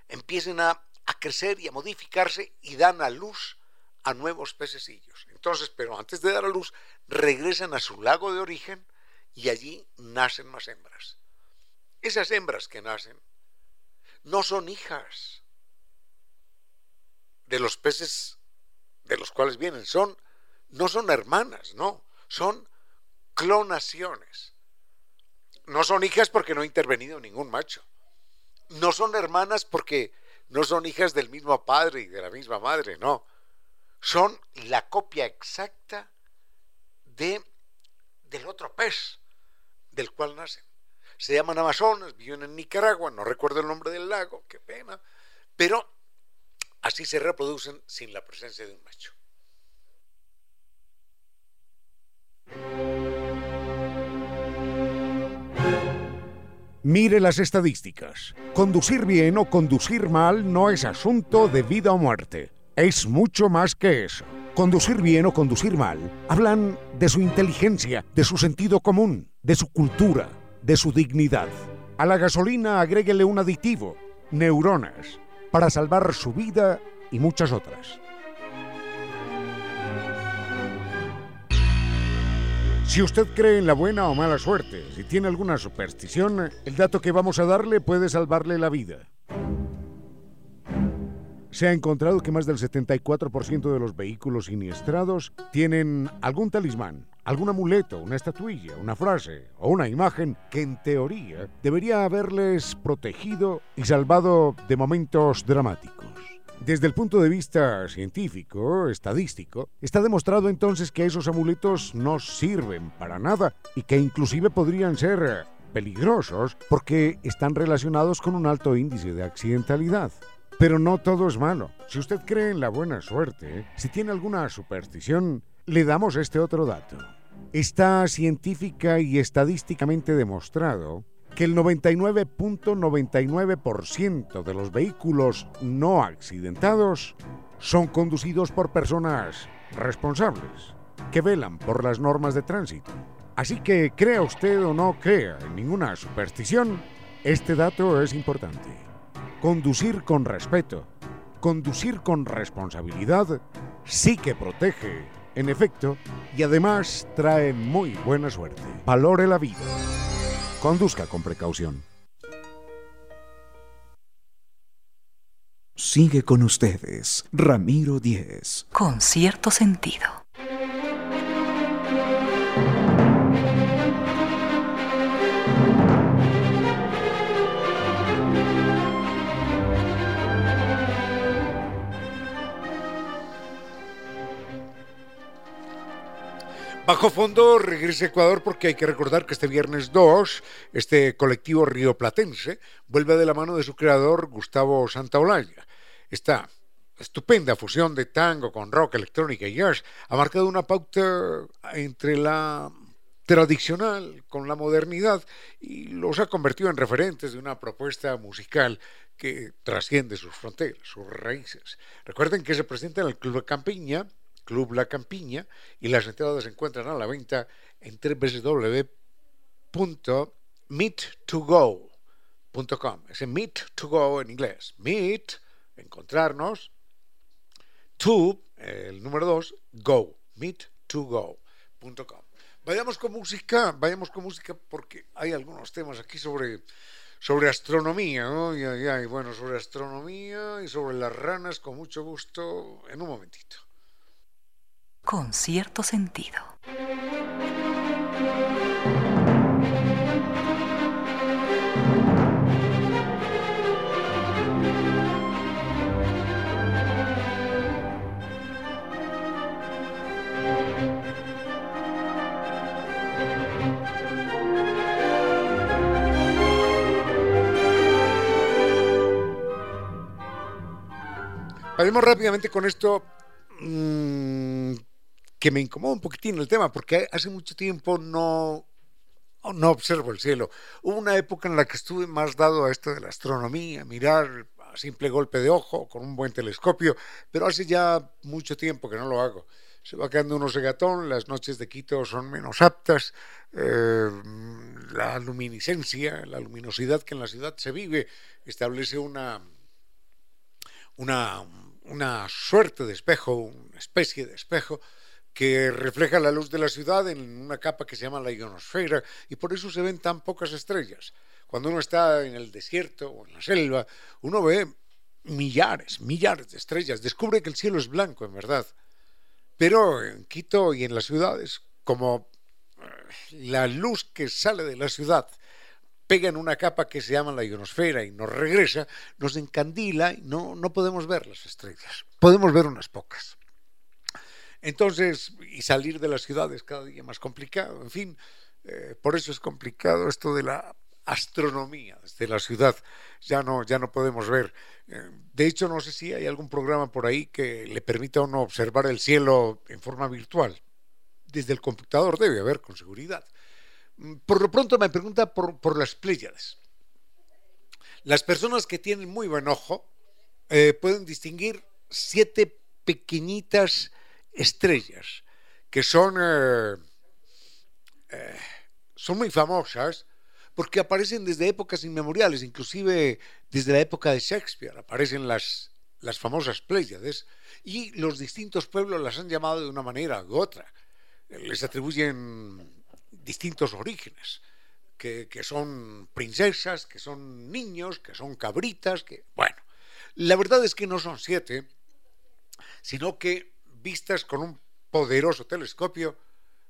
empiecen a, a, crecer y a modificarse y dan a luz a nuevos pececillos. Entonces, pero antes de dar a luz, regresan a su lago de origen y allí nacen más hembras. Esas hembras que nacen no son hijas de los peces de los cuales vienen, son no son hermanas, no, son clonaciones. No son hijas porque no ha intervenido ningún macho. No son hermanas porque no son hijas del mismo padre y de la misma madre, no. Son la copia exacta de, del otro pez del cual nacen. Se llaman Amazonas, viven en Nicaragua, no recuerdo el nombre del lago, qué pena, pero así se reproducen sin la presencia de un macho. Mire las estadísticas. Conducir bien o conducir mal no es asunto de vida o muerte. Es mucho más que eso. Conducir bien o conducir mal hablan de su inteligencia, de su sentido común, de su cultura, de su dignidad. A la gasolina agréguele un aditivo, neuronas, para salvar su vida y muchas otras. Si usted cree en la buena o mala suerte, si tiene alguna superstición, el dato que vamos a darle puede salvarle la vida. Se ha encontrado que más del 74% de los vehículos siniestrados tienen algún talismán, algún amuleto, una estatuilla, una frase o una imagen que en teoría debería haberles protegido y salvado de momentos dramáticos. Desde el punto de vista científico, estadístico, está demostrado entonces que esos amuletos no sirven para nada y que inclusive podrían ser peligrosos porque están relacionados con un alto índice de accidentalidad. Pero no todo es malo. Si usted cree en la buena suerte, si tiene alguna superstición, le damos este otro dato. Está científica y estadísticamente demostrado que el 99.99% de los vehículos no accidentados son conducidos por personas responsables, que velan por las normas de tránsito. Así que crea usted o no crea en ninguna superstición, este dato es importante. Conducir con respeto, conducir con responsabilidad, sí que protege, en efecto, y además trae muy buena suerte. Valore la vida. Conduzca con precaución. Sigue con ustedes, Ramiro Díez. Con cierto sentido. Bajo fondo regresa a Ecuador porque hay que recordar que este viernes 2, este colectivo rioplatense vuelve de la mano de su creador Gustavo Santaolalla. Esta estupenda fusión de tango con rock, electrónica y jazz ha marcado una pauta entre la tradicional con la modernidad y los ha convertido en referentes de una propuesta musical que trasciende sus fronteras, sus raíces. Recuerden que se presenta en el Club de Campiña Club La Campiña y las entradas se encuentran a la venta en www.meet2go.com. Es meet to go en inglés. Meet, encontrarnos. To, el número 2, go. Meet2go.com. Vayamos con música, vayamos con música porque hay algunos temas aquí sobre sobre astronomía, ¿no? Y, y, y, bueno, sobre astronomía y sobre las ranas, con mucho gusto, en un momentito con cierto sentido. Paremos rápidamente con esto mm, que me incomoda un poquitín el tema, porque hace mucho tiempo no, no observo el cielo. Hubo una época en la que estuve más dado a esto de la astronomía, mirar a simple golpe de ojo, con un buen telescopio, pero hace ya mucho tiempo que no lo hago. Se va quedando uno segatón, las noches de Quito son menos aptas, eh, la luminiscencia, la luminosidad que en la ciudad se vive, establece una, una, una suerte de espejo, una especie de espejo, que refleja la luz de la ciudad en una capa que se llama la ionosfera y por eso se ven tan pocas estrellas. Cuando uno está en el desierto o en la selva, uno ve millares, millares de estrellas, descubre que el cielo es blanco en verdad. Pero en Quito y en las ciudades, como eh, la luz que sale de la ciudad pega en una capa que se llama la ionosfera y nos regresa, nos encandila y no, no podemos ver las estrellas. Podemos ver unas pocas. Entonces, y salir de las ciudades cada día más complicado, en fin, eh, por eso es complicado esto de la astronomía desde la ciudad, ya no, ya no podemos ver. Eh, de hecho, no sé si hay algún programa por ahí que le permita a uno observar el cielo en forma virtual. Desde el computador debe haber, con seguridad. Mm, por lo pronto me pregunta por, las Pléyades. Las personas que tienen muy buen ojo eh, pueden distinguir siete pequeñitas estrellas que son, eh, eh, son muy famosas porque aparecen desde épocas inmemoriales, inclusive desde la época de Shakespeare, aparecen las, las famosas Pléyades y los distintos pueblos las han llamado de una manera u otra. Les atribuyen distintos orígenes, que, que son princesas, que son niños, que son cabritas, que... Bueno, la verdad es que no son siete, sino que vistas con un poderoso telescopio,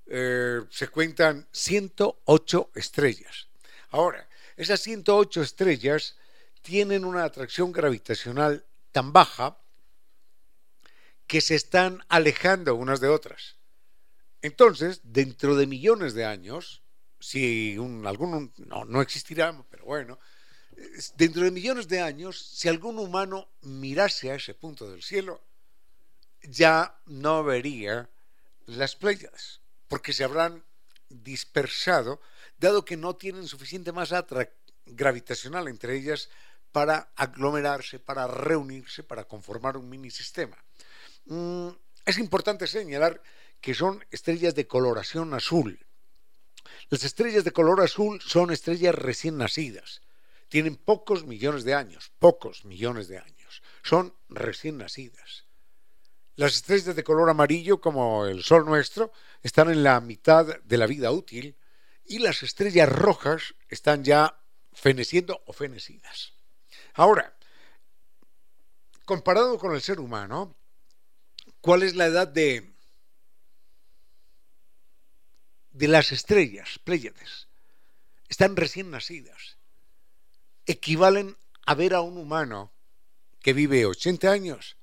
eh, se cuentan 108 estrellas. Ahora, esas 108 estrellas tienen una atracción gravitacional tan baja que se están alejando unas de otras. Entonces, dentro de millones de años, si un, algún, no, no existirá, pero bueno, dentro de millones de años, si algún humano mirase a ese punto del cielo, ya no vería las playas, porque se habrán dispersado, dado que no tienen suficiente masa gravitacional entre ellas para aglomerarse, para reunirse, para conformar un mini sistema. Mm, es importante señalar que son estrellas de coloración azul. Las estrellas de color azul son estrellas recién nacidas. Tienen pocos millones de años, pocos millones de años. Son recién nacidas. Las estrellas de color amarillo, como el Sol nuestro, están en la mitad de la vida útil y las estrellas rojas están ya feneciendo o fenecidas. Ahora, comparado con el ser humano, ¿cuál es la edad de, de las estrellas, Pléyades? Están recién nacidas. Equivalen a ver a un humano que vive 80 años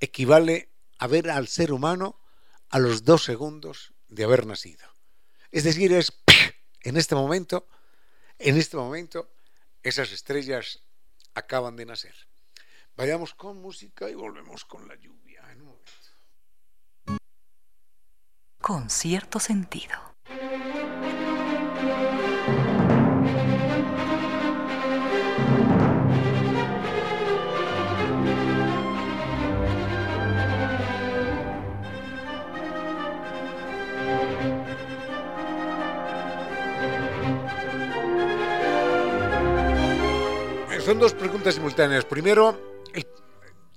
equivale a ver al ser humano a los dos segundos de haber nacido. Es decir, es en este momento, en este momento, esas estrellas acaban de nacer. Vayamos con música y volvemos con la lluvia en un momento. Con cierto sentido. Son dos preguntas simultáneas. Primero, esto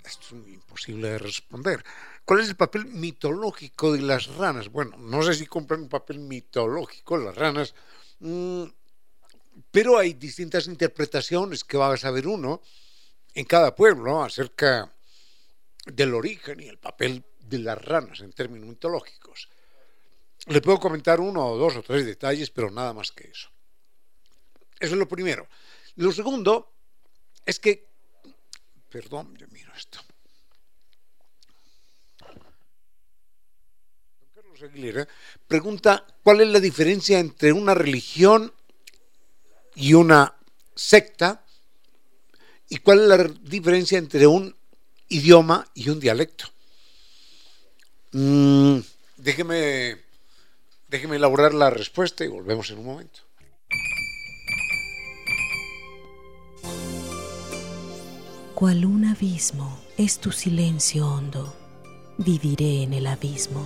es imposible de responder. ¿Cuál es el papel mitológico de las ranas? Bueno, no sé si compran un papel mitológico las ranas, mm, pero hay distintas interpretaciones que va a saber uno en cada pueblo acerca del origen y el papel de las ranas en términos mitológicos. Le puedo comentar uno o dos o tres detalles, pero nada más que eso. Eso es lo primero. Lo segundo es que, perdón, yo miro esto. Don Carlos Aguilera pregunta cuál es la diferencia entre una religión y una secta y cuál es la diferencia entre un idioma y un dialecto. Mm, déjeme, déjeme elaborar la respuesta y volvemos en un momento. Cual un abismo es tu silencio hondo, viviré en el abismo.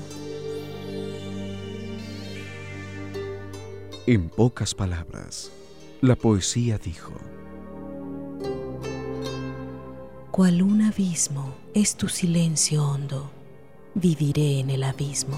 En pocas palabras, la poesía dijo, Cual un abismo es tu silencio hondo, viviré en el abismo.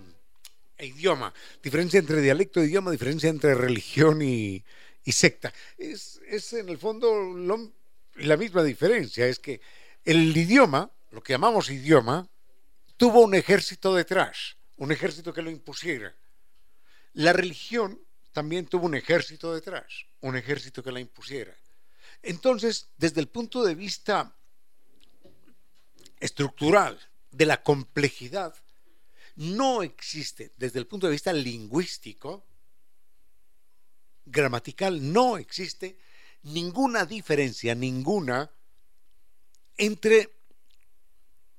e idioma. Diferencia entre dialecto e idioma, diferencia entre religión y, secta. Es, es, en el fondo la misma diferencia. Es que el idioma, lo que llamamos idioma, tuvo un ejército detrás, un ejército que lo impusiera. La religión también tuvo un ejército detrás, un ejército que la impusiera. Entonces, desde el punto de vista estructural, de la complejidad, no existe, desde el punto de vista lingüístico, gramatical, no existe ninguna diferencia, ninguna, entre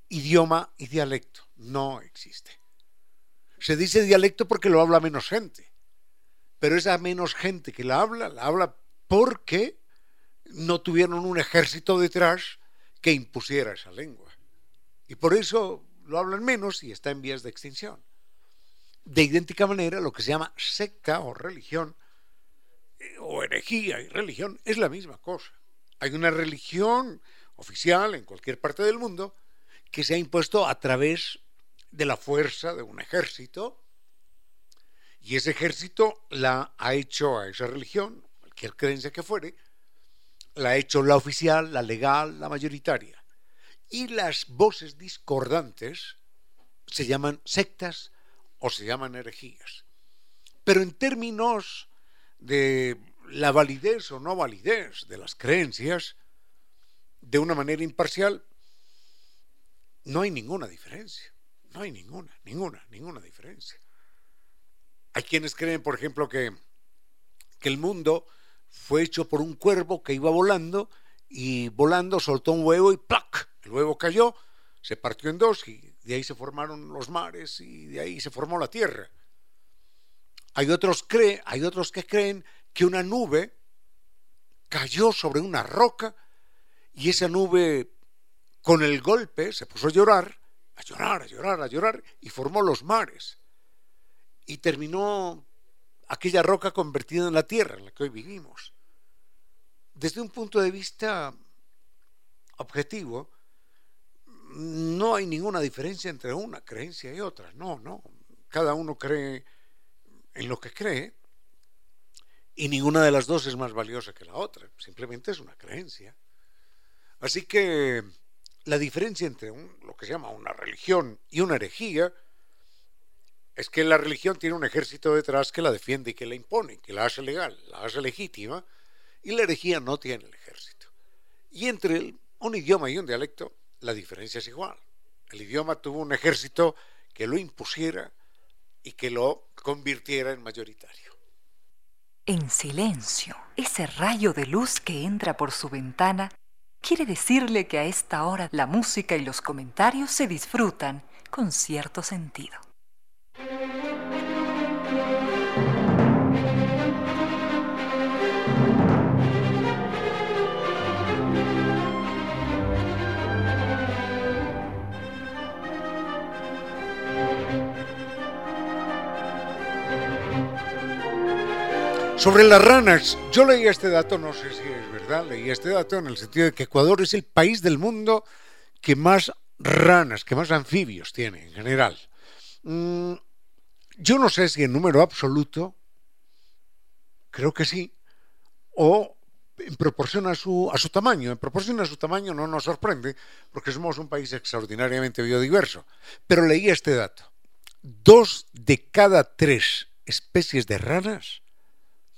idioma y dialecto. No existe. Se dice dialecto porque lo habla menos gente, pero esa menos gente que la habla, la habla porque no tuvieron un ejército detrás que impusiera esa lengua. Y por eso lo hablan menos y está en vías de extinción. De idéntica manera, lo que se llama secta o religión, eh, o herejía y religión, es la misma cosa. Hay una religión oficial en cualquier parte del mundo que se ha impuesto a través de la fuerza de un ejército, y ese ejército la ha hecho a esa religión, cualquier creencia que fuere, la ha hecho la oficial, la legal, la mayoritaria y las voces discordantes se llaman sectas o se llaman herejías. Pero en términos de la validez o no validez de las creencias, de una manera imparcial, no hay ninguna diferencia. No hay ninguna, ninguna, ninguna diferencia. Hay quienes creen, por ejemplo, que, que el mundo fue hecho por un cuervo que iba volando y volando soltó un huevo y ¡plac! El huevo cayó, se partió en dos y de ahí se formaron los mares y de ahí se formó la tierra. Hay otros, cree, hay otros que creen que una nube cayó sobre una roca y esa nube con el golpe se puso a llorar, a llorar, a llorar, a llorar y formó los mares. Y terminó aquella roca convertida en la tierra en la que hoy vivimos. Desde un punto de vista objetivo, no hay ninguna diferencia entre una creencia y otra. No, no. Cada uno cree en lo que cree y ninguna de las dos es más valiosa que la otra. Simplemente es una creencia. Así que la diferencia entre lo que se llama una religión y una herejía es que la religión tiene un ejército detrás que la defiende y que la impone, que la hace legal, la hace legítima, y la herejía no tiene el ejército. Y entre un idioma y un dialecto la diferencia es igual. El idioma tuvo un ejército que lo impusiera y que lo convirtiera en mayoritario. En silencio, ese rayo de luz que entra por su ventana quiere decirle que a esta hora la música y los comentarios se disfrutan con cierto sentido. Sobre las ranas, yo leí este dato, no sé si es verdad, leí este dato en el sentido de que Ecuador es el país del mundo que más ranas, que más anfibios tiene en general. Mm, yo no sé si en número absoluto Creo que sí. O en proporción a su, a su tamaño. En proporción a su tamaño no nos sorprende, porque somos un país extraordinariamente biodiverso. Pero leí este dato. Dos de cada tres especies de ranas,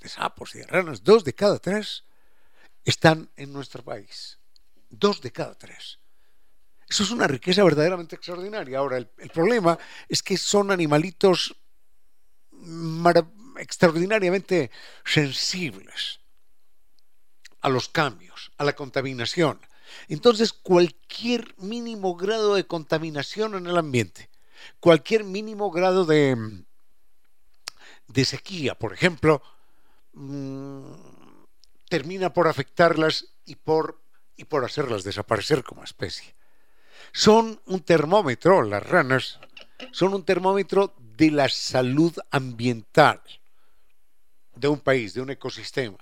sapos y de ranas, dos de cada tres están en nuestro país. Dos de cada tres. Eso es una riqueza verdaderamente extraordinaria. Ahora, el, problema es que son animalitos extraordinariamente sensibles a los cambios, a la contaminación. Entonces, cualquier mínimo grado de contaminación en el ambiente, cualquier mínimo grado de sequía, por ejemplo, mmm, termina por afectarlas y por, y por hacerlas desaparecer como especie. Son un termómetro, las ranas, son un termómetro de la salud ambiental de un país, de un ecosistema.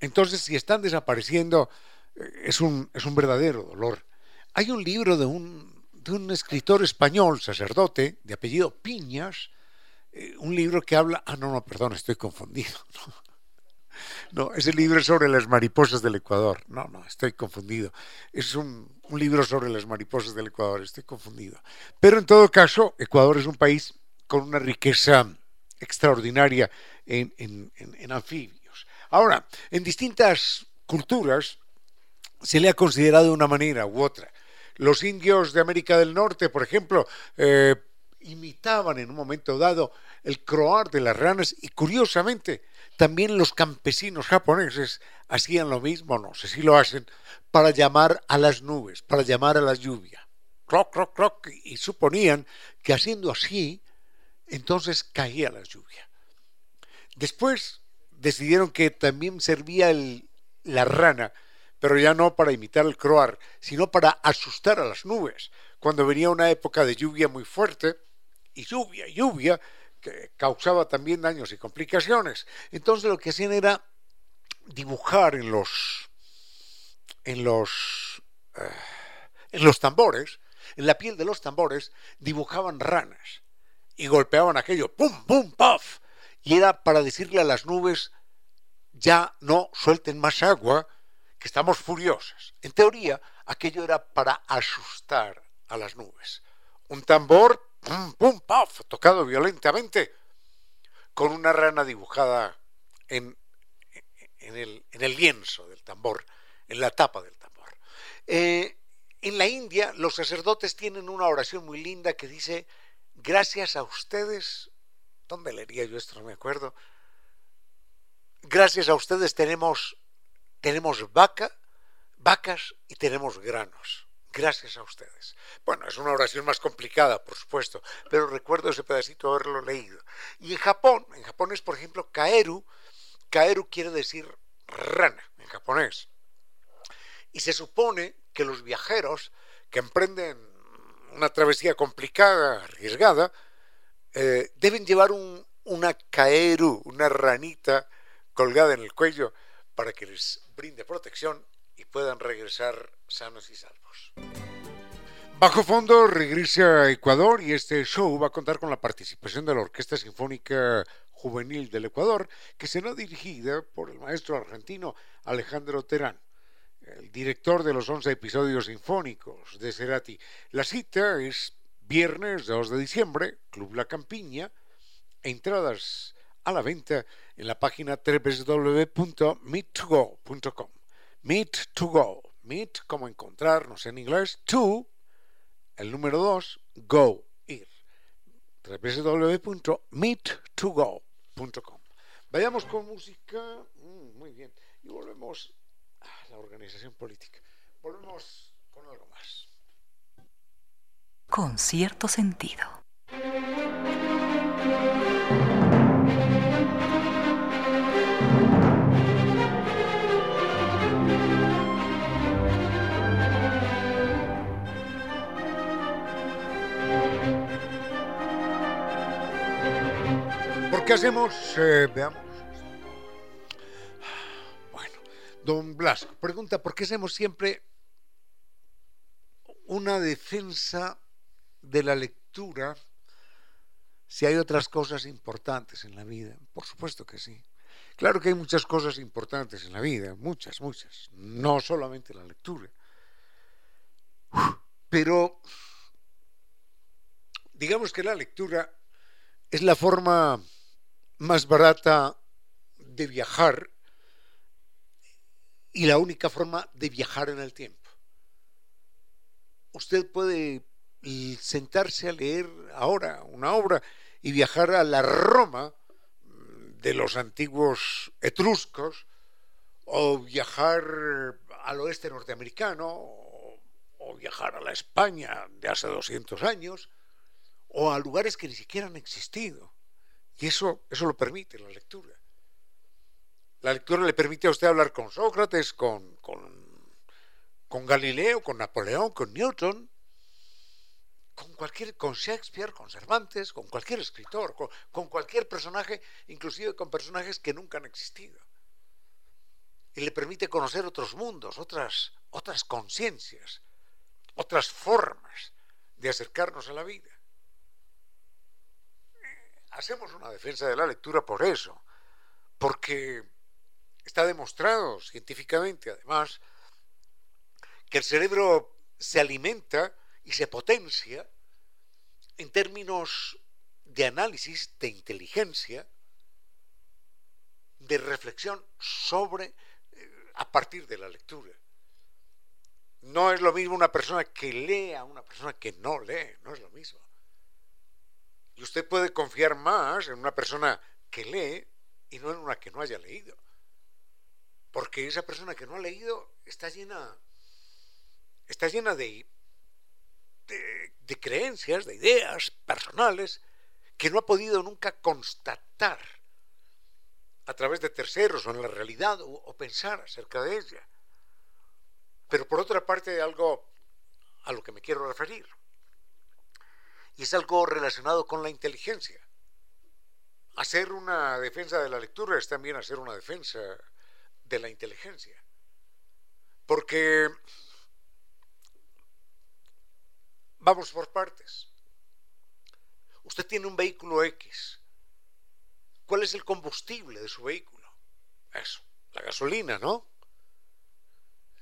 Entonces, si están desapareciendo, eh, es un, es un verdadero dolor. Hay un libro de un, de un escritor español, sacerdote, de apellido Piñas, eh, un libro que habla, ah, no, no, perdón, estoy confundido. <laughs> No, no ese libro sobre las mariposas del Ecuador. No, no, estoy confundido. Es un, un libro sobre las mariposas del Ecuador, estoy confundido. Pero en todo caso, Ecuador es un país con una riqueza extraordinaria en, en, en, en anfibios. Ahora, en distintas culturas se le ha considerado de una manera u otra. Los indios de América del Norte, por ejemplo, eh, imitaban en un momento dado el croar de las ranas y curiosamente también los campesinos japoneses hacían lo mismo, no sé si lo hacen, para llamar a las nubes, para llamar a la lluvia. Croc, croc, croc, y suponían que haciendo así, entonces caía la lluvia. Después decidieron que también servía el, la rana, pero ya no para imitar el croar, sino para asustar a las nubes. Cuando venía una época de lluvia muy fuerte, y lluvia, lluvia, que causaba también daños y complicaciones. Entonces lo que hacían era dibujar en los en los uh, en los tambores, en la piel de los tambores, dibujaban ranas y golpeaban aquello, pum, pum, puff, y era para decirle a las nubes, ya no suelten más agua, que estamos furiosas. En teoría, aquello era para asustar a las nubes. Un tambor, pum, pum, puff, tocado violentamente, con una rana dibujada en, en, el, en el, lienzo del tambor, en la tapa del tambor. Eh, en la India, los sacerdotes tienen una oración muy linda que dice, gracias a ustedes, ¿Dónde leería yo esto? No me acuerdo. Gracias a ustedes tenemos, tenemos vaca, vacas y tenemos granos. Gracias a ustedes. Bueno, es una oración más complicada, por supuesto, pero recuerdo ese pedacito haberlo leído. Y en Japón, en Japón es, por ejemplo, kaeru. Kaeru quiere decir rana en japonés. Y se supone que los viajeros que emprenden una travesía complicada, arriesgada, eh, deben llevar un, una caeru, una ranita colgada en el cuello para que les brinde protección y puedan regresar sanos y salvos. Bajo fondo regresa a Ecuador y este show va a contar con la participación de la Orquesta Sinfónica Juvenil del Ecuador, que será dirigida por el maestro argentino Alejandro Terán, el director de los 11 episodios sinfónicos de Cerati. La cita es Viernes 2 de diciembre, Club La Campiña, entradas a la venta en la página www.meet2go.com. Meet to go. Meet como encontrarnos en inglés. To, el número 2, go, ir. www.meet2go.com. Vayamos con música. Mm, muy bien. Y volvemos a la organización política. Volvemos con algo más con cierto sentido. Qué hacemos? Eh, veamos. Bueno, don Blas pregunta, ¿por qué hacemos siempre una defensa de la lectura si hay otras cosas importantes en la vida. Por supuesto que sí. Claro que hay muchas cosas importantes en la vida, muchas, muchas, no solamente la lectura. Pero digamos que la lectura es la forma más barata de viajar y la única forma de viajar en el tiempo. Usted puede sentarse a leer ahora una obra y viajar a la Roma de los antiguos etruscos o viajar al oeste norteamericano o viajar a la España de hace 200 años o a lugares que ni siquiera han existido. Y eso, eso lo permite la lectura. La lectura le permite a usted hablar con Sócrates, con, con, Galileo, con Napoleón, con Newton, con cualquier, con Shakespeare, con Cervantes, con cualquier escritor, con, con cualquier personaje, inclusive con personajes que nunca han existido. Y le permite conocer otros mundos, otras, otras conciencias, otras formas de acercarnos a la vida. Hacemos una defensa de la lectura por eso, porque está demostrado científicamente, además, que el cerebro se alimenta y se potencia en términos de análisis, de inteligencia, de reflexión sobre, eh, a partir de la lectura. No es lo mismo una persona que lee a una persona que no lee, no es lo mismo. Y usted puede confiar más en una persona que lee y no en una que no haya leído. Porque esa persona que no ha leído está llena, está llena de, de, creencias, de ideas personales que no ha podido nunca constatar a través de terceros o en la realidad o, o pensar acerca de ella. Pero por otra parte, algo a lo que me quiero referir y es algo relacionado con la inteligencia. Hacer una defensa de la lectura es también hacer una defensa de la inteligencia. Porque vamos por partes. Usted tiene un vehículo X. ¿Cuál es el combustible de su vehículo? Eso, la gasolina, ¿no?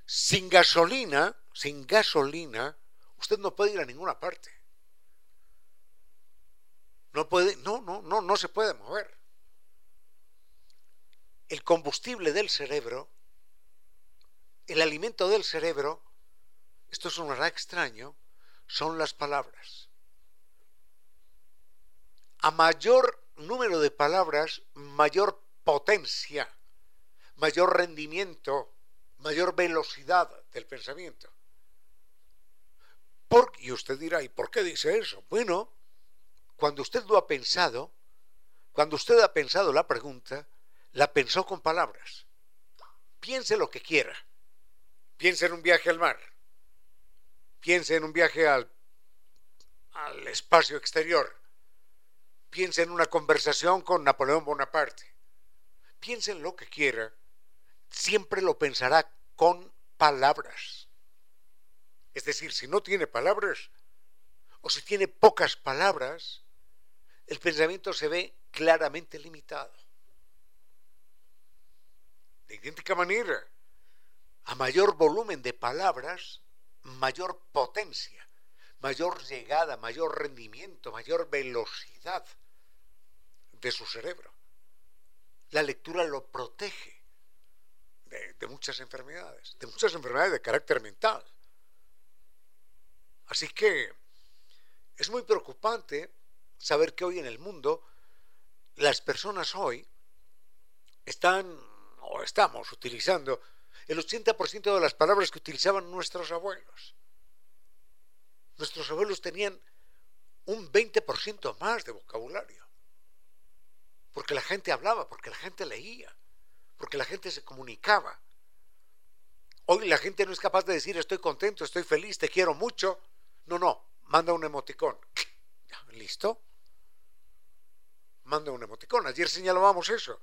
Sin gasolina, sin gasolina, usted no puede ir a ninguna parte. No puede, no, no, no, no se puede mover. El combustible del cerebro, el alimento del cerebro, esto sonará extraño, son las palabras. A mayor número de palabras, mayor potencia, mayor rendimiento, mayor velocidad del pensamiento. y usted dirá, ¿y por qué dice eso? Bueno, cuando usted lo ha pensado, cuando usted ha pensado la pregunta, la pensó con palabras. Piense lo que quiera. Piense en un viaje al mar. Piense en un viaje al, al espacio exterior. Piense en una conversación con Napoleón Bonaparte. Piense en lo que quiera. Siempre lo pensará con palabras. Es decir, si no tiene palabras, o si tiene pocas palabras, el pensamiento se ve claramente limitado. De idéntica manera, a mayor volumen de palabras, mayor potencia, mayor llegada, mayor rendimiento, mayor velocidad de su cerebro. La lectura lo protege de, muchas enfermedades, de muchas enfermedades de carácter mental. Así que es muy preocupante saber que hoy en el mundo las personas hoy están o estamos utilizando el 80% de las palabras que utilizaban nuestros abuelos. Nuestros abuelos tenían un 20% más de vocabulario. Porque la gente hablaba, porque la gente leía, porque la gente se comunicaba. Hoy la gente no es capaz de decir estoy contento, estoy feliz, te quiero mucho. No, no, manda un emoticón. <laughs> ¿Listo? Manda un emoticón. Ayer señalábamos eso.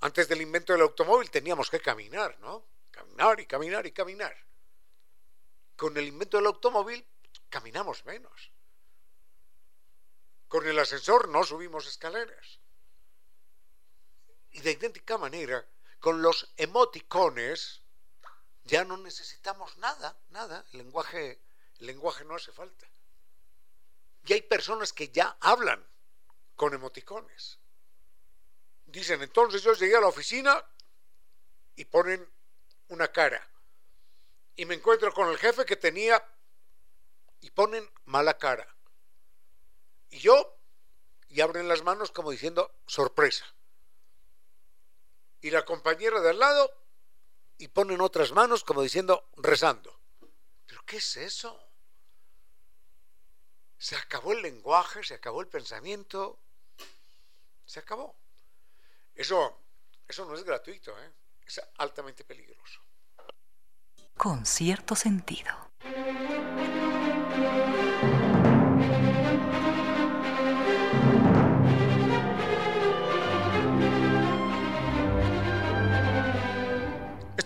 Antes del invento del automóvil teníamos que caminar, ¿no? Caminar y caminar y caminar. Con el invento del automóvil caminamos menos. Con el ascensor no subimos escaleras. Y de idéntica manera, con los emoticones, ya no necesitamos nada, nada. El lenguaje, lenguaje no hace falta. Y hay personas que ya hablan con emoticones. Dicen, entonces yo llegué a la oficina y ponen una cara. Y me encuentro con el jefe que tenía y ponen mala cara. Y yo, y abren las manos como diciendo sorpresa. Y la compañera de al lado, y ponen otras manos como diciendo rezando. ¿Pero qué es eso? Se acabó el lenguaje, se acabó el pensamiento, se acabó. Eso, eso no es gratuito, ¿eh? es altamente peligroso. Con cierto sentido.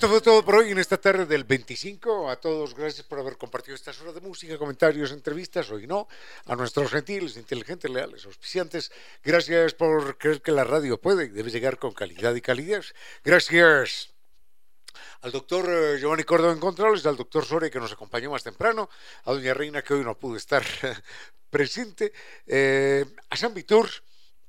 Esto fue todo por hoy en esta tarde del 25. A todos, gracias por haber compartido estas horas de música, comentarios, entrevistas, hoy no. A nuestros gentiles, inteligentes, leales, auspiciantes, gracias por creer que la radio puede y debe llegar con calidad y calidez. Gracias al doctor eh, Giovanni Córdoba en Controles, al doctor Sore que nos acompañó más temprano, a doña Reina que hoy no pudo estar <laughs> presente, eh, a San Vitur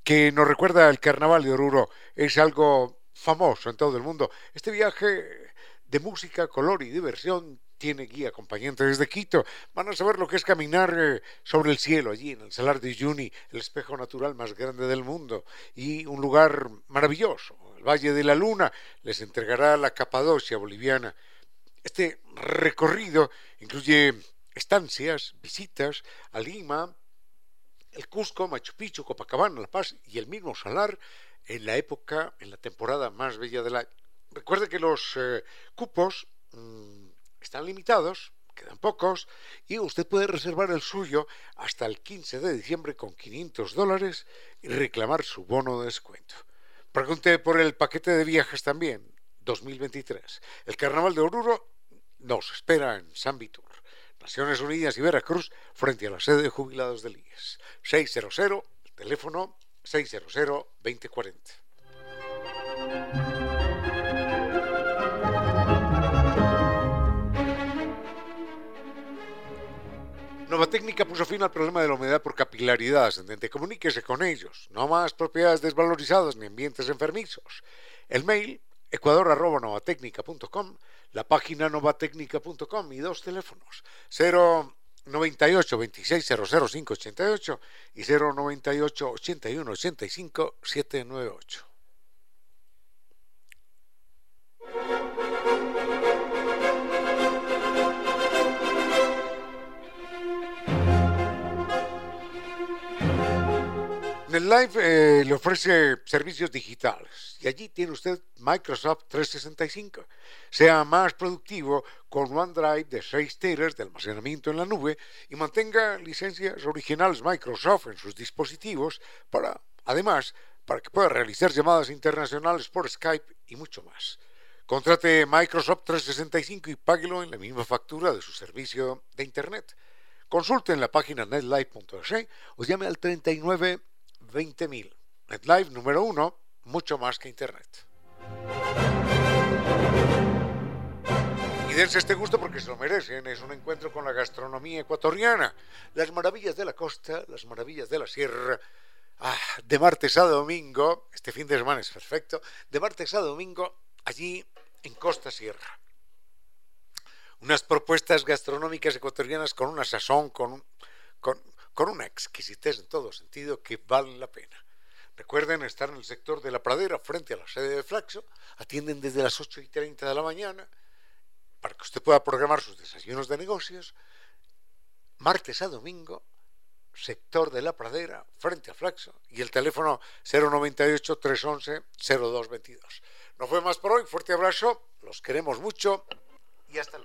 que nos recuerda el carnaval de Oruro, es algo famoso en todo el mundo. Este viaje de música, color y diversión tiene guía acompañante desde Quito. Van a saber lo que es caminar eh, sobre el cielo allí en el Salar de Uyuni, el espejo natural más grande del mundo y un lugar maravilloso. El Valle de la Luna les entregará la Capadocia boliviana. Este recorrido incluye estancias, visitas a Lima, el Cusco, Machu Picchu, Copacabana, La Paz y el mismo Salar en la época, en la temporada más bella del año. Recuerde que los eh, cupos mmm, están limitados, quedan pocos, y usted puede reservar el suyo hasta el 15 de diciembre con 500 dólares y reclamar su bono de descuento. Pregunte por el paquete de viajes también, 2023. El Carnaval de Oruro nos espera en San Vitur. Naciones Unidas y Veracruz frente a la sede de jubilados del IES. 600, teléfono 600-2040. Nova Técnica puso fin al problema de la humedad por capilaridad ascendente. Comuníquese con ellos. No más propiedades desvalorizadas ni ambientes enfermizos. El mail ecuador.novatecnica.com, la página novatecnica.com y dos teléfonos. 0 98 26 005 88 y 098 81 85 798. NetLife eh, le ofrece servicios digitales y allí tiene usted Microsoft 365. Sea más productivo con OneDrive de 6 teras de almacenamiento en la nube y mantenga licencias originales Microsoft en sus dispositivos para, además, para que pueda realizar llamadas internacionales por Skype y mucho más. Contrate Microsoft 365 y páguelo en la misma factura de su servicio de Internet. Consulte en la página netlife.es o llame al 39 20.000. NetLife número uno, mucho más que Internet. Y dense este gusto porque se lo merecen. Es un encuentro con la gastronomía ecuatoriana. Las maravillas de la costa, las maravillas de la sierra. Ah, de martes a domingo, este fin de semana es perfecto, de martes a domingo, allí en Costa Sierra. Unas propuestas gastronómicas ecuatorianas con una sazón, con, con, con una exquisitez en todo sentido que vale la pena. Recuerden estar en el sector de la pradera frente a la sede de Flaxo, atienden desde las 8 y 30 de la mañana para que usted pueda programar sus desayunos de negocios, martes a domingo, sector de la pradera frente a Flaxo y el teléfono 098 311 0222. No fue más por hoy, fuerte abrazo, los queremos mucho y hasta. Si